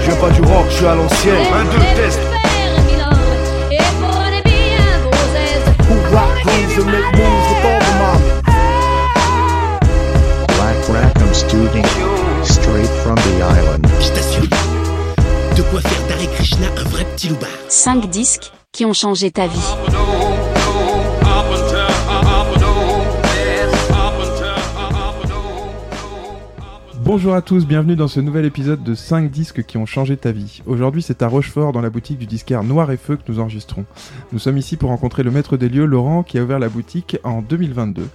Je viens pas du rock, je suis à l'ancienne. Un, deux, test. Rock grooves and make moves with all the. Black Rackham Student, straight from the island. Je t'assure, de quoi faire d'Hare Krishna un vrai petit loupard. 5 disques qui ont changé ta vie. Bonjour à tous, bienvenue dans ce nouvel épisode de 5 disques qui ont changé ta vie. Aujourd'hui, c'est à Rochefort, dans la boutique du disquaire Noir et Feu, que nous enregistrons. Nous sommes ici pour rencontrer le maître des lieux, Laurent, qui a ouvert la boutique en 2022.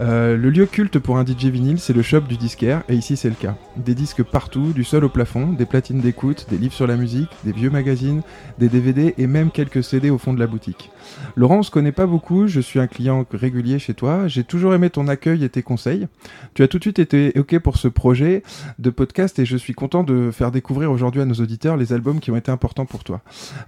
Euh, le lieu culte pour un DJ vinyle, c'est le shop du disquaire, et ici c'est le cas. Des disques partout, du sol au plafond, des platines d'écoute, des livres sur la musique, des vieux magazines, des DVD et même quelques CD au fond de la boutique. Laurent, on se connaît pas beaucoup, je suis un client régulier chez toi, j'ai toujours aimé ton accueil et tes conseils. Tu as tout de suite été OK pour ce projet de podcast et je suis content de faire découvrir aujourd'hui à nos auditeurs les albums qui ont été importants pour toi.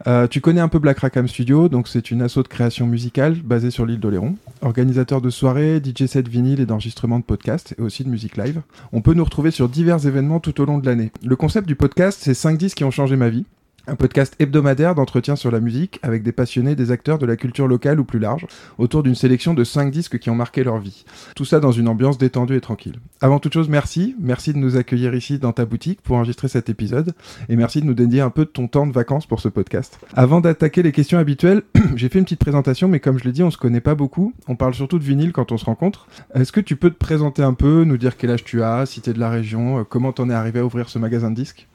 Euh, tu connais un peu Black Rackham Studio, donc c'est une asso de création musicale basée sur l'île d'Oléron, organisateur de soirées, DJ set vinyle et d'enregistrement de podcasts et aussi de musique live. On peut nous retrouver sur divers événements tout au long de l'année. Le concept du podcast, c'est 5 disques qui ont changé ma vie. Un podcast hebdomadaire d'entretien sur la musique avec des passionnés, des acteurs de la culture locale ou plus large, autour d'une sélection de 5 disques qui ont marqué leur vie. Tout ça dans une ambiance détendue et tranquille. Avant toute chose, merci. Merci de nous accueillir ici dans ta boutique pour enregistrer cet épisode. Et merci de nous dédier un peu de ton temps de vacances pour ce podcast. Avant d'attaquer les questions habituelles, j'ai fait une petite présentation, mais comme je l'ai dit, on se connaît pas beaucoup. On parle surtout de vinyle quand on se rencontre. Est-ce que tu peux te présenter un peu, nous dire quel âge tu as, si t'es de la région, euh, comment t'en es arrivé à ouvrir ce magasin de disques?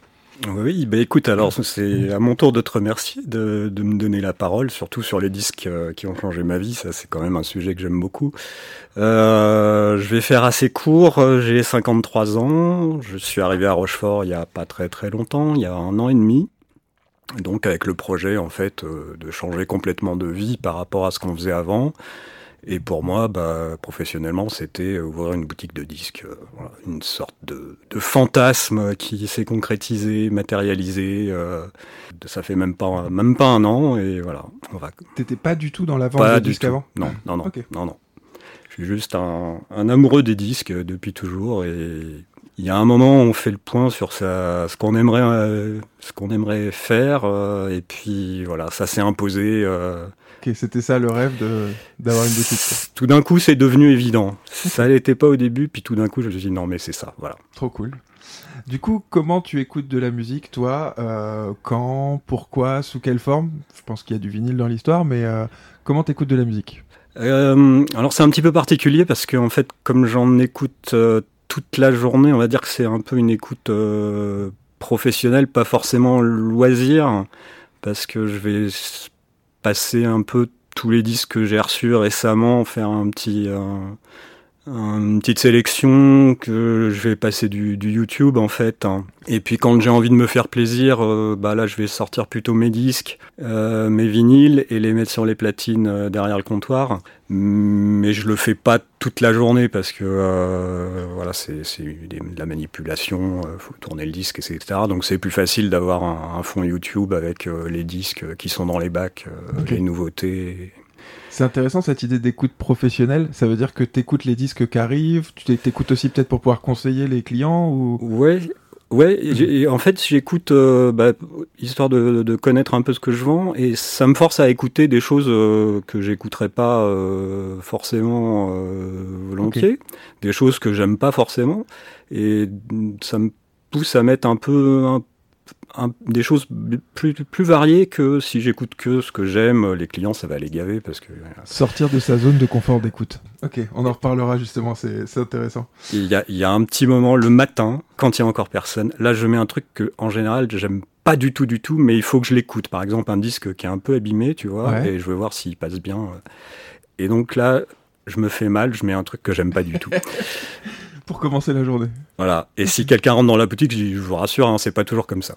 Oui, bah écoute, alors c'est à mon tour de te remercier de, me donner la parole, surtout sur les disques euh, qui ont changé ma vie. Ça, c'est quand même un sujet que j'aime beaucoup. Euh, je vais faire assez court. J'ai 53 ans. Je suis arrivé à Rochefort il y a pas très très longtemps, il y a un an et demi. Donc avec le projet en fait euh, de changer complètement de vie par rapport à ce qu'on faisait avant. Et pour moi, bah, professionnellement, c'était ouvrir une boutique de disques, euh, voilà, une sorte de, de fantasme qui s'est concrétisé, matérialisé. euh, ça fait même pas même pas un an et voilà, on va T'étais pas du tout dans la vente de disques tout. avant Non, non, non, non, non. Je suis juste un, un amoureux des disques euh, depuis toujours et il y a un moment on fait le point sur ce qu'on aimerait, euh, ce qu'on aimerait faire euh, et puis voilà, ça s'est imposé. euh, Ok, c'était ça le rêve de d'avoir une boutique. quoi. tout d'un coup, c'est devenu évident. Ça l'était pas au début, puis tout d'un coup, je me suis dit non, mais c'est ça, voilà. Trop cool. Du coup, comment tu écoutes de la musique, toi Euh, Quand Pourquoi Sous quelle forme? Je pense qu'il y a du vinyle dans l'histoire, mais euh, comment t'écoutes de la musique? Euh, alors c'est un petit peu particulier parce que en fait, comme j'en écoute euh, toute la journée, on va dire que c'est un peu une écoute professionnelle, pas forcément loisir, parce que je vais passer un peu tous les disques que j'ai reçus récemment, faire un petit une petite sélection que je vais passer du, du YouTube en fait. hein. Et puis quand j'ai envie de me faire plaisir, euh, bah là je vais sortir plutôt mes disques, euh, mes vinyles et les mettre sur les platines euh, derrière le comptoir. Mais je le fais pas toute la journée parce que euh, voilà c'est de la manipulation, faut tourner le disque etc. Donc c'est plus facile d'avoir un, un fond YouTube avec les disques qui sont dans les bacs, les nouveautés. C'est intéressant cette idée d'écoute professionnelle. Ça veut dire que t'écoutes les disques qui arrivent, tu t'é- t'écoutes aussi peut-être pour pouvoir conseiller les clients ou? Ouais, ouais. en fait, j'écoute euh, bah, histoire de, de connaître un peu ce que je vends, et ça me force à écouter des choses euh, que j'écouterais pas euh, forcément volontiers, des choses que j'aime pas forcément, et ça me pousse à mettre un peu un- un- des choses plus, plus variées que si j'écoute que ce que j'aime. Les clients, ça va les gaver parce que sortir de sa zone de confort d'écoute. Ok, on en reparlera justement, c'est c'est intéressant. Il y, a, il y a un petit moment le matin, quand il y a encore personne. Là, je mets un truc que, en général, j'aime pas du tout, du tout, mais il faut que je l'écoute. Par exemple, un disque qui est un peu abîmé, tu vois, Ouais. et je veux voir s'il passe bien. Et donc là, je me fais mal, je mets un truc que j'aime pas du tout. Pour commencer la journée. Voilà. Et si quelqu'un rentre dans la boutique, je vous rassure, hein, c'est pas toujours comme ça.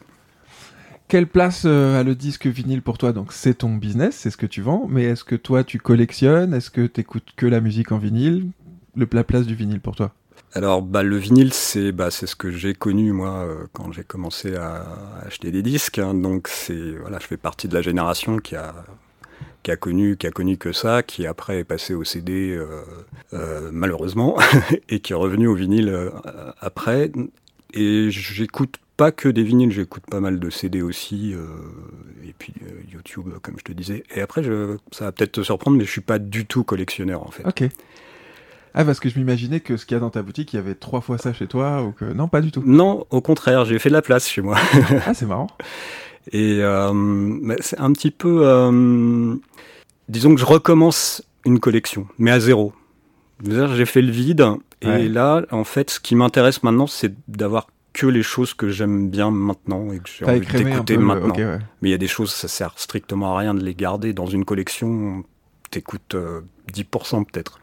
Quelle place euh, a le disque vinyle pour toi? Donc c'est ton business, c'est ce que tu vends, mais est-ce que toi tu collectionnes? Est-ce que t'écoutes que la musique en vinyle? Le la place du vinyle pour toi Alors, bah, le vinyle, c'est bah, c'est ce que j'ai connu moi euh, quand j'ai commencé à acheter des disques. hein. donc, c'est voilà, je fais partie de la génération qui a qui a connu, qui a connu que ça, qui après est passé au CD euh, malheureusement et qui est revenu au vinyle après. Et j'écoute pas que des vinyles, j'écoute pas mal de CD aussi, euh, et puis euh, YouTube, comme je te disais. Et après, je, ça va peut-être te surprendre, mais je suis pas du tout collectionneur en fait. Ok. Ah, parce que je m'imaginais que ce qu'il y a dans ta boutique, il y avait trois fois ça chez toi, ou que... Non, pas du tout. Non, au contraire, j'ai fait de la place chez moi. ah, c'est marrant. Et euh, c'est un petit peu... euh, disons que je recommence une collection, mais à zéro. J'ai fait le vide, et Ouais. là, en fait, ce qui m'intéresse maintenant, c'est d'avoir que les choses que j'aime bien maintenant et que j'ai envie d'écouter maintenant. Ouais. Mais il y a des choses, ça sert strictement à rien de les garder dans une collection. T'écoutes euh, 10% peut-être.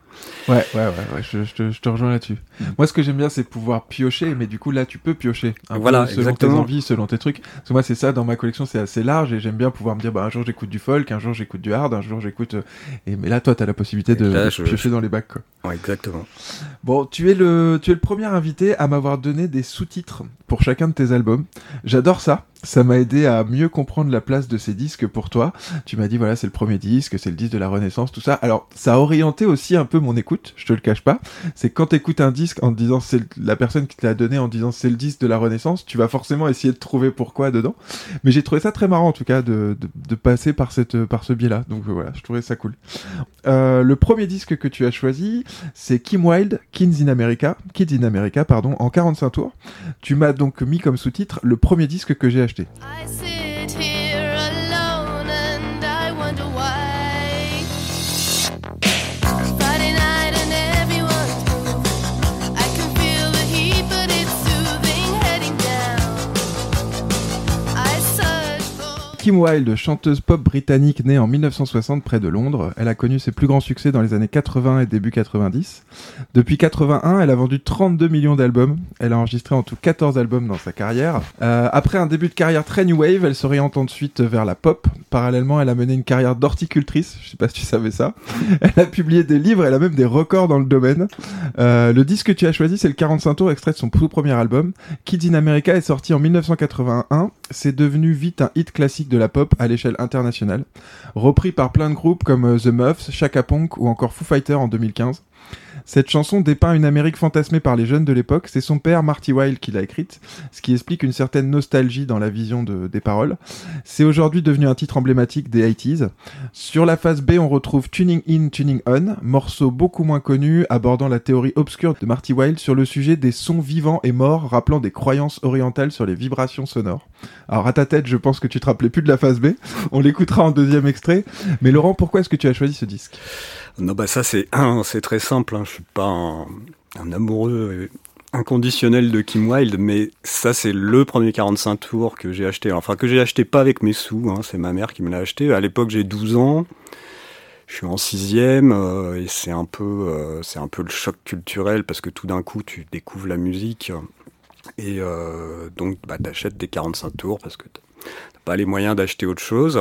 Ouais, ouais, ouais, ouais, je, je te, je te rejoins là-dessus. Moi, ce que j'aime bien, c'est pouvoir piocher, mais du coup, là, tu peux piocher. Un Voilà, peu selon exactement. tes envies, selon tes trucs. Parce que moi, c'est ça, dans ma collection, c'est assez large, et j'aime bien pouvoir me dire, bah, un jour, j'écoute du folk, un jour, j'écoute du hard, un jour, j'écoute... euh, Et, mais là, toi, t'as la possibilité de, piocher dans les bacs, quoi. Ouais, exactement. Bon, tu es le, tu es le premier invité à m'avoir donné des sous-titres pour chacun de tes albums. J'adore ça. Ça m'a aidé à mieux comprendre la place de ces disques pour toi. Tu m'as dit, voilà, c'est le premier disque, c'est le disque de la Renaissance, tout ça. Alors, ça a orienté aussi un peu mon écoute, je te le cache pas. C'est quand t'écoutes un disque en disant, c'est la personne qui te l'a donné en disant, c'est le disque de la Renaissance, tu vas forcément essayer de trouver pourquoi dedans. Mais j'ai trouvé ça très marrant, en tout cas, de, de, de passer par cette, par ce biais-là. Donc euh, voilà, je trouvais ça cool. Euh, le premier disque que tu as choisi, c'est Kim Wilde, Kids in America, Kids in America, pardon, en 45 tours. Tu m'as donc mis comme sous-titre le premier disque que j'ai acheté. I sit here Kim Wilde, chanteuse pop britannique née en 1960 près de Londres, elle a connu ses plus grands succès dans les années 80 et début 90. Depuis 81, elle a vendu 32 millions d'albums. Elle a enregistré en tout 14 albums dans sa carrière. Euh, après un début de carrière très new wave, elle s'oriente ensuite vers la pop. Parallèlement, elle a mené une carrière d'horticultrice. Je sais pas si tu savais ça. Elle a publié des livres, elle a même des records dans le domaine. Euh, le disque que tu as choisi, c'est le 45 tours extrait de son tout premier album. Kids in America est sorti en 1981. C'est devenu vite un hit classique de la pop à l'échelle internationale. Repris par plein de groupes comme euh, The Muffs, Chaka Ponk ou encore Foo Fighters en 2015. Cette chanson dépeint une Amérique fantasmée par les jeunes de l'époque. C'est son père, Marty Wilde, qui l'a écrite, ce qui explique une certaine nostalgie dans la vision de- des paroles. C'est aujourd'hui devenu un titre emblématique des 80s. Sur la phase B, on retrouve Tuning In, Tuning On, morceau beaucoup moins connu abordant la théorie obscure de Marty Wilde sur le sujet des sons vivants et morts rappelant des croyances orientales sur les vibrations sonores. Alors à ta tête, je pense que tu te rappelais plus de la phase B. On l'écoutera en deuxième extrait. Mais Laurent, pourquoi est-ce que tu as choisi ce disque? Non, bah ça c'est c'est très simple. Hein. Je suis pas un, amoureux inconditionnel de Kim Wilde, mais ça c'est le premier 45 tours que j'ai acheté. Enfin que j'ai acheté pas avec mes sous. Hein. C'est ma mère qui me l'a acheté. À l'époque j'ai 12 ans. Je suis en sixième euh, et c'est un peu euh, c'est un peu le choc culturel parce que tout d'un coup tu découvres la musique et euh, donc bah t'achètes des 45 tours parce que pas les moyens d'acheter autre chose.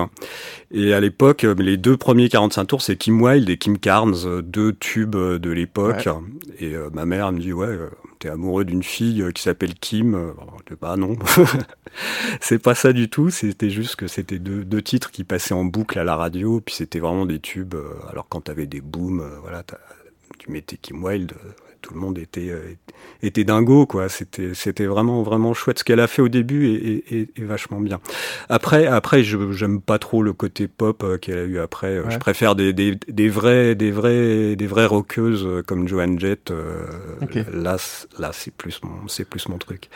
Et à l'époque, euh, les deux premiers 45 tours, c'est Kim Wilde et Kim Carnes, euh, deux tubes euh, de l'époque. Et euh, ma mère me dit, ouais, euh, t'es amoureux d'une fille qui s'appelle Kim. Alors, Je dis, bah non, c'est pas ça du tout. C'était juste que c'était deux, deux titres qui passaient en boucle à la radio. Puis c'était vraiment des tubes. alors quand t'avais des booms, voilà, tu mettais Kim Wilde. Tout le monde était euh, était dingo quoi. C'était c'était vraiment vraiment chouette. Ce qu'elle a fait au début et, et, et- et vachement bien. Après après je j'aime pas trop le côté pop euh, qu'elle a eu après. Euh, Ouais. je préfère des, des des vrais des vrais des vraies rockeuses comme Joan Jett euh, Ok. là là c'est plus mon c'est plus mon truc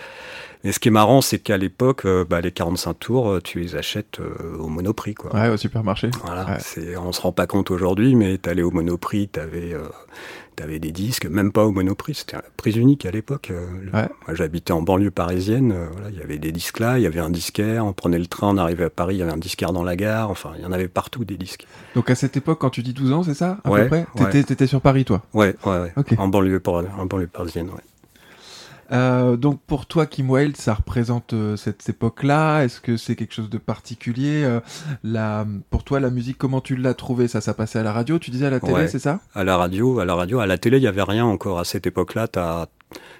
mais ce qui est marrant c'est qu'à l'époque euh, bah, les 45 tours euh, tu les achètes euh, au monoprix quoi Ouais, au supermarché. voilà, Ouais. c'est, on se rend pas compte aujourd'hui, mais t'allais au Monoprix, t'avais, euh, t'avais des disques, même pas au Monoprix, c'était un prise unique à l'époque. Ouais. Moi, j'habitais en banlieue parisienne, voilà, il y avait des disques là, il y avait un disquaire, on prenait le train, on arrivait à Paris, il y avait un disquaire dans la gare, enfin, il y en avait partout des disques. Donc à cette époque, quand tu dis 12 ans, c'est ça à Ouais, peu près? ouais. T'étais, sur Paris, toi? Ouais, ouais, ouais. En banlieue, en banlieue parisienne, ouais. Euh, donc pour toi, Kim Wilde, ça représente euh, cette époque-là. Est-ce que c'est quelque chose de particulier euh, la, Pour toi, la musique, comment tu l'as trouvée? Ça, ça passait à la radio Tu disais à la télé, Ouais. c'est ça? À la radio, à la radio, à la télé, il y avait rien encore à cette époque-là. T'as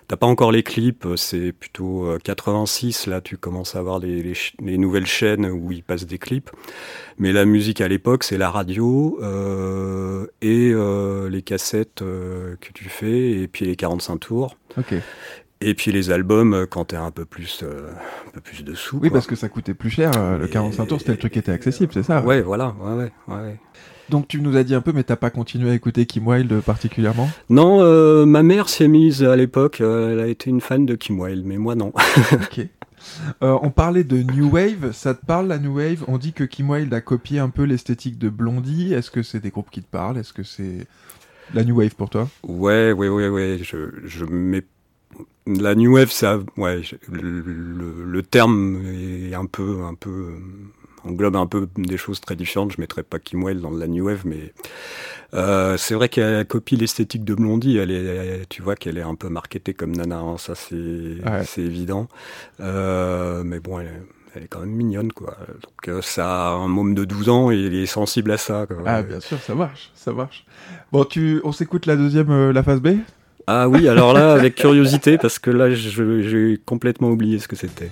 t'as pas encore les clips, euh, c'est plutôt euh, 86, là tu commences à voir les, les, les nouvelles chaînes où ils passent des clips. Mais la musique à l'époque, c'est la radio euh, et euh, les cassettes euh, que tu fais, et puis les 45 tours. Ok. Et puis les albums euh, quand t'es un peu plus, euh, un peu plus dessous. Oui, quoi. parce que ça coûtait plus cher. euh, Le Et- 45 tours, c'était le truc qui était accessible, c'est ça Ouais, voilà, ouais, ouais, ouais, ouais. Donc tu nous as dit un peu, mais t'as pas continué à écouter Kim Wilde particulièrement? Non, euh, ma mère s'est mise à l'époque, euh, elle a été une fan de Kim Wilde, mais moi non. Ok. Euh, on parlait de New Wave, ça te parle la New Wave? On dit que Kim Wilde a copié un peu l'esthétique de Blondie. Est-ce que c'est des groupes qui te parlent? Est-ce que c'est la New Wave pour toi? Ouais, ouais, ouais, ouais. Je, je mets la new wave, ça, ouais, le, le- le terme est un peu, un peu englobe un peu des choses très différentes. Je mettrais pas Kim Wilde dans la new wave, mais euh, c'est vrai qu'elle copie l'esthétique de Blondie. Elle est, tu vois qu'elle est un peu marketée comme Nana. hein, ça, c'est, Ouais. c'est évident. Euh, mais bon, elle est, elle est quand même mignonne, quoi. Donc euh, ça, a un môme de 12 ans, et il est sensible à ça. Quoi. Ah bien sûr, ça marche, ça marche. Bon, tu, on s'écoute la deuxième, euh, la phase B? Ah oui, alors là, avec curiosité, parce que là, j'ai complètement oublié ce que c'était.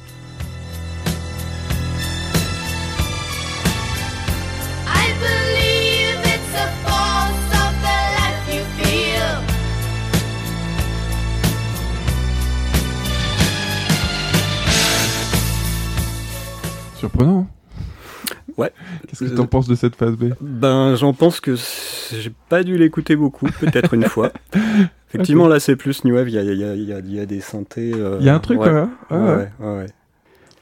Surprenant. Hein Ouais. Qu'est-ce que t'en penses de cette phase B? Ben, j'en pense que j'ai pas dû l'écouter beaucoup, peut-être une fois. Effectivement, là, c'est plus New Wave, il y a, il y a- il y a- il y a des synthés. euh, Il y a un truc, ouais. Ouais, Ah ouais. ouais, ouais, ouais.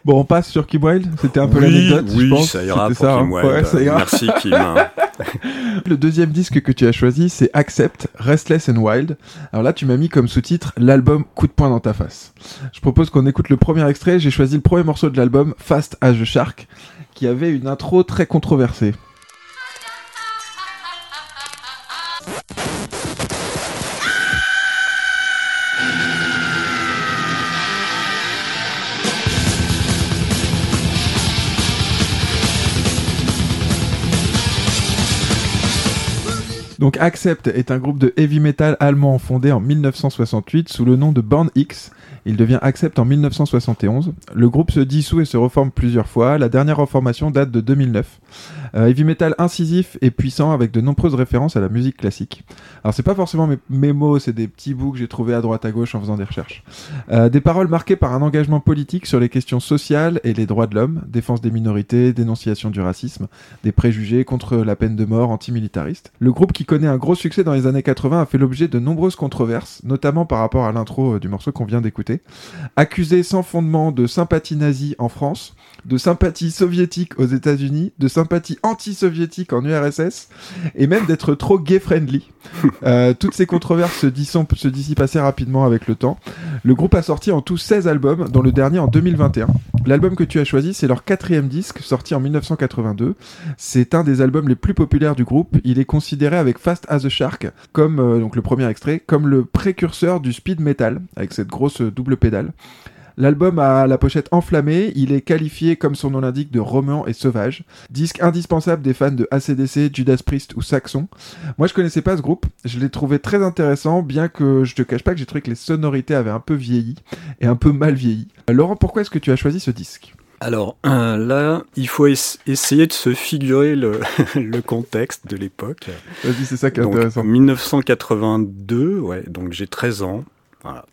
Bon, on passe sur Kim Wilde. C'était un peu Oui, l'anecdote, oui, je pense. ça ira pour ça, Kim hein. Wilde. Ouais, ça ira. Merci, Kim. hein. Le deuxième disque que tu as choisi, c'est Accept, Restless and Wild. Alors là, tu m'as mis comme sous-titre l'album Coup de poing dans ta face. Je propose qu'on écoute le premier extrait. J'ai choisi le premier morceau de l'album, Fast as a Shark, qui avait une intro très controversée. Donc Accept est un groupe de heavy metal allemand fondé en 1968 sous le nom de Born X. Il devient Accept en 1971. Le groupe se dissout et se reforme plusieurs fois. La dernière reformation date de 2009. Euh, heavy metal incisif et puissant avec de nombreuses références à la musique classique. Alors c'est pas forcément mes, mots, c'est des petits bouts que j'ai trouvés à droite à gauche en faisant des recherches. Euh, des paroles marquées par un engagement politique sur les questions sociales et les droits de l'homme, défense des minorités, dénonciation du racisme, des préjugés contre la peine de mort antimilitariste. Le groupe qui connaît un gros succès dans les années 80 a fait l'objet de nombreuses controverses, notamment par rapport à l'intro euh, du morceau qu'on vient d'écouter. Accusé sans fondement de sympathie nazie en France, de sympathie soviétique aux États-Unis, de sympathie anti-soviétique en URSS, et même d'être trop gay-friendly. Euh, toutes ces controverses se, se dissipent assez rapidement avec le temps. Le groupe a sorti en tout 16 albums, dont le dernier en 2021. L'album que tu as choisi, c'est leur quatrième disque, sorti en 1982. C'est un des albums les plus populaires du groupe. Il est considéré avec Fast as a Shark, comme euh, donc le premier extrait, comme le précurseur du speed metal, avec cette grosse euh, double pédale. L'album a la pochette enflammée, il est qualifié, comme son nom l'indique, de roman et sauvage. Disque indispensable des fans de ACDC, Judas Priest ou Saxon. Moi je connaissais pas ce groupe, je l'ai trouvé très intéressant, bien que je te cache pas que j'ai trouvé que les sonorités avaient un peu vieilli, et un peu mal vieilli. Euh, Laurent, pourquoi est-ce que tu as choisi ce disque? Alors euh, là, il faut es- essayer de se figurer le, le contexte de l'époque. Vas-y, c'est ça qui est Donc, intéressant. 1982, ouais, donc j'ai 13 ans. Voilà.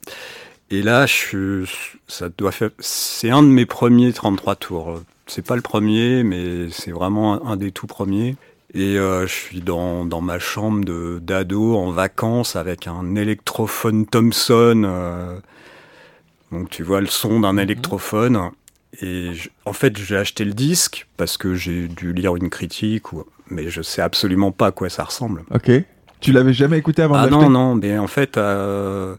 Et là, je, ça doit faire, c'est un de mes premiers 33 tours. C'est pas le premier, mais c'est vraiment un, des tout premiers. Et euh, je suis dans, dans ma chambre de d'ado en vacances avec un électrophone Thomson. euh, donc tu vois le son d'un électrophone. Et je- en fait, j'ai acheté le disque parce que j'ai dû lire une critique, ou, mais je sais absolument pas à quoi ça ressemble. Ok. Tu l'avais jamais écouté avant Ah non, non, mais en fait, euh,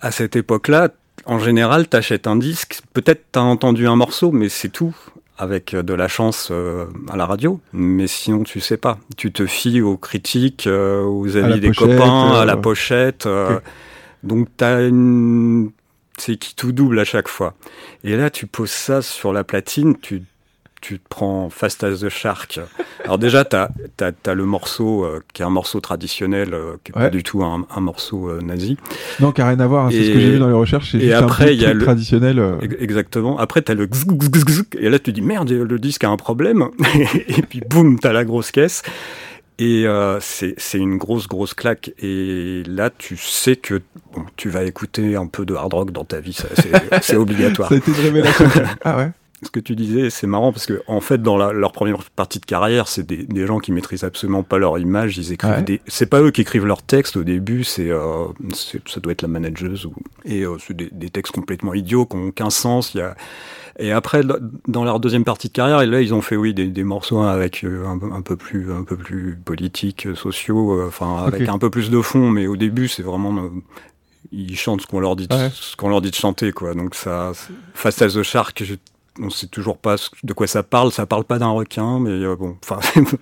à cette époque-là, en général, t'achètes un disque, peut-être t'as entendu un morceau, mais c'est tout, avec de la chance euh, à la radio. Mais sinon, tu sais pas. Tu te fies aux critiques, euh, aux la avis des pochette, copains, euh, à la pochette. euh. Donc t'as une... C'est qui tout double à chaque fois. Et là, tu poses ça sur la platine, tu tu te prends Fast as the Shark. Alors déjà, tu as, le morceau euh, qui est un morceau traditionnel, euh, qui est Ouais. pas du tout un, un morceau euh, nazi. Non, qui a rien à voir, hein, c'est ce que j'ai vu dans les recherches. Et après, il y a le- traditionnel. Ex- Exactement. Après, tu as le et là, tu dis merde, le disque a un problème. et puis, boum, tu as la grosse caisse. Et euh, c'est une grosse, grosse claque. Et là, tu sais que bon, tu vas écouter un peu de hard rock dans ta vie. C'est obligatoire. Été une révélation. ah ouais? Ce que tu disais, c'est marrant parce que en fait, dans la- leur première partie de carrière, c'est des, des gens qui maîtrisent absolument pas leur image. Ils écrivent Ouais. des. C'est pas eux qui écrivent leurs textes au début. C'est euh, ça doit être la manageuse ou et euh, c'est des, des textes complètement idiots qui ont aucun sens. Il y a et après, dans leur deuxième partie de carrière, et là, ils ont fait oui des, des morceaux avec euh, un, peu- un peu plus un peu plus politiques, euh, sociaux, enfin avec un peu plus de fond. Mais au début, c'est vraiment ils chantent ce qu'on leur dit, de- Ouais. ce qu'on leur dit de chanter, quoi. Donc ça, Face à the Shark, on sait toujours pas de quoi ça parle. Ça parle pas d'un requin, mais euh, bon, enfin,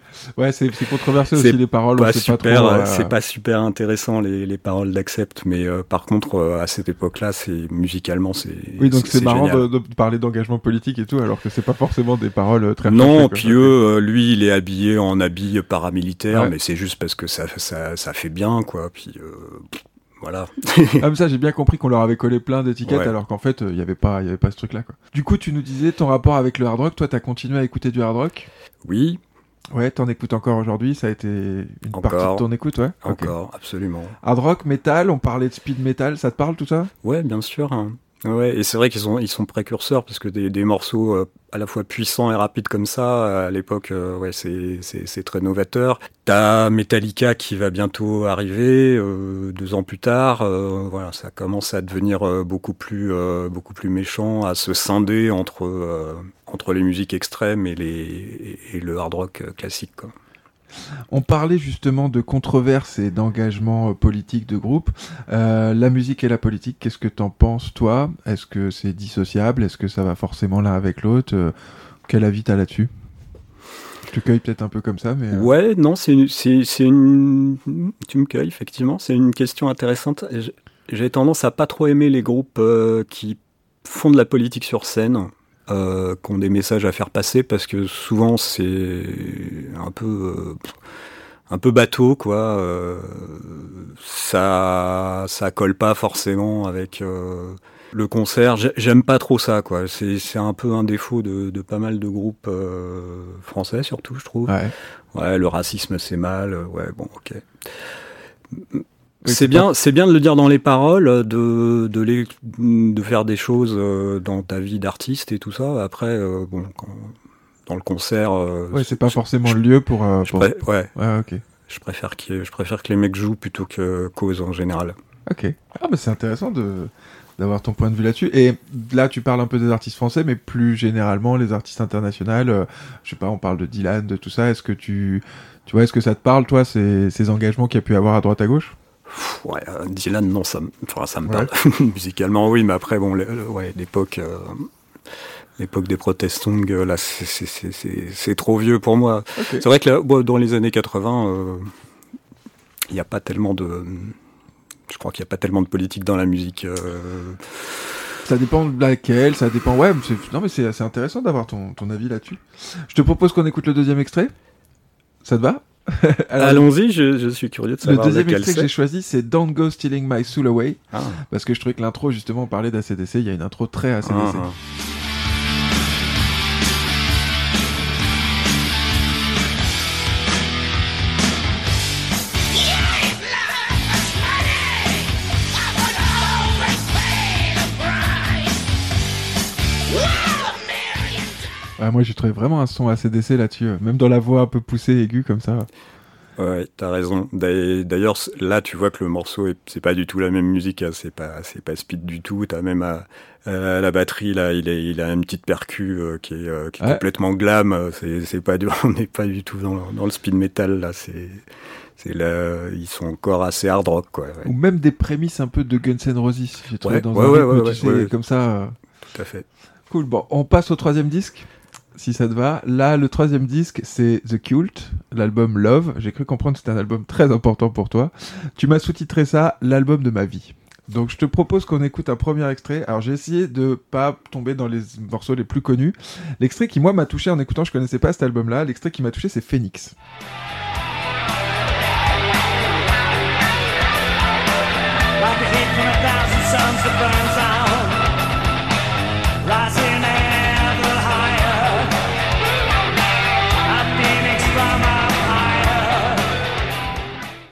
Ouais, c'est controversé aussi les paroles. pas super, euh, euh, c'est pas super intéressant les, les paroles d'Accept, mais euh, par contre, à cette époque-là, c'est musicalement, c'est Oui, donc c'est marrant de, de parler d'engagement politique et tout, alors que c'est pas forcément des paroles très Non, puis quoi. eux, lui, il est habillé en habit paramilitaire, Ouais. mais c'est juste parce que ça, ça, ça fait bien, quoi. Puis euh, voilà. Ah, mais ça, j'ai bien compris qu'on leur avait collé plein d'étiquettes, Ouais. alors qu'en fait, il y avait pas, il y avait pas ce truc-là, quoi. Du coup, tu nous disais ton rapport avec le hard rock. Toi, t'as continué à écouter du hard rock? oui, Ouais, t'en écoutes encore aujourd'hui. Ça a été une Encore. partie de ton écoute, ouais. Encore, absolument. Hard rock, metal. On parlait de speed metal. Ça te parle tout ça? Ouais, bien sûr. hein. Ouais, et c'est vrai qu'ils sont, ils sont précurseurs parce que des, des morceaux euh, à la fois puissants et rapides comme ça, euh, à l'époque, euh, ouais, c'est, c'est, c'est très novateur. T'as Metallica qui va bientôt arriver, euh, deux ans plus tard. euh, voilà, ça commence à devenir euh, beaucoup plus, beaucoup plus méchant, à se scinder entre, entre les musiques extrêmes et les, et, et le hard rock classique. Quoi. On parlait justement de controverses et d'engagement euh, politique de groupe. Euh, la musique et la politique, qu'est-ce que t'en penses, toi? Est-ce que c'est dissociable? Est-ce que ça va forcément l'un avec l'autre? Euh, Quel avis t'as là-dessus? Je te cueille peut-être un peu comme ça, mais... Ouais, non, c'est une, une, tu me cueilles effectivement. C'est une question intéressante. J'ai- tendance à pas trop aimer les groupes qui font de la politique sur scène, euh, qui ont des messages à faire passer, parce que souvent c'est un peu, euh, un peu bateau, quoi. euh, ça, ça colle pas forcément avec. le concert, J'ai- j'aime pas trop ça, quoi. C'est un peu un défaut de, de pas mal de groupes français, surtout, je trouve. Ouais. Ouais, le racisme c'est mal. Ouais, bon, ok. Oui, C'est bien, c'est bien de le dire dans les paroles, de de, les, de faire des choses euh, dans ta vie d'artiste et tout ça. Après, euh, bon, quand- dans le concert, euh, Ouais, c'est pas forcément je- le lieu pour... euh, je pour- pré- ouais, Ouais, ok. je préfère que je préfère que les mecs jouent plutôt que cause en général. Ok. Ah, bah c'est intéressant de d'avoir ton point de vue là-dessus. Et là, tu parles un peu des artistes français, mais plus généralement, les artistes internationaux, euh, je sais pas, on parle de Dylan, de tout ça. Est-ce que tu, tu vois, est-ce que ça te parle, toi, ces, ces engagements qu'il y a pu avoir à droite à gauche? Pff, Ouais, euh, Dylan, non, ça, ça me Ouais. parle musicalement, oui, mais après, bon, ouais, l'époque, euh, l'époque des protest songs, euh, là, c'est- trop vieux pour moi. C'est vrai que là, bon, dans les années 80, euh, il n'y a pas tellement de, je crois qu'il n'y a pas tellement de politique dans la musique. euh, Ça dépend de laquelle, ça dépend. Ouais, non, mais c'est intéressant d'avoir ton, ton avis là-dessus. Je te propose qu'on écoute le deuxième extrait. Ça te va? Allons-y, je, je suis curieux de Le savoir deuxième lequel extrait que j'ai choisi, c'est Don't Go Stealing My Soul Away. Ah, Parce que je trouvais que l'intro, justement, on parlait d'ACDC. Il y a une intro très ACDC. ah, ah. Moi, j'ai trouvé vraiment un son ACDC là-dessus. euh, Même dans la voix un peu poussée, aiguë, comme ça. Ouais, t'as raison. D'ailleurs, là, tu vois que le morceau, est- c'est pas du tout la même musique. hein. C'est pas, c'est pas speed du tout. T'as même à, à la batterie là, il, est, il a une petite percu euh, qui est, euh, qui est Ouais. complètement glam. euh, C'est, c'est pas du, on n'est pas du tout dans, dans le speed metal là. C'est, c'est là, ils sont encore assez hard rock quoi. ouais. Ou même des prémices un peu de Guns N' Roses. J'ai trouvé Ouais, dans un rythme, tu sais, comme ça. euh, Tout à fait. Cool. Bon, on passe au troisième disque, si ça te va. Là, le troisième disque, c'est The Cult, l'album Love. J'ai cru comprendre que c'était un album très important pour toi. Tu m'as sous-titré ça, l'album de ma vie. Donc je te propose qu'on écoute un premier extrait. Alors j'ai essayé de pas tomber dans les morceaux les plus connus. L'extrait qui moi m'a touché en écoutant, je connaissais pas cet album-là. L'extrait qui m'a touché, c'est Phoenix.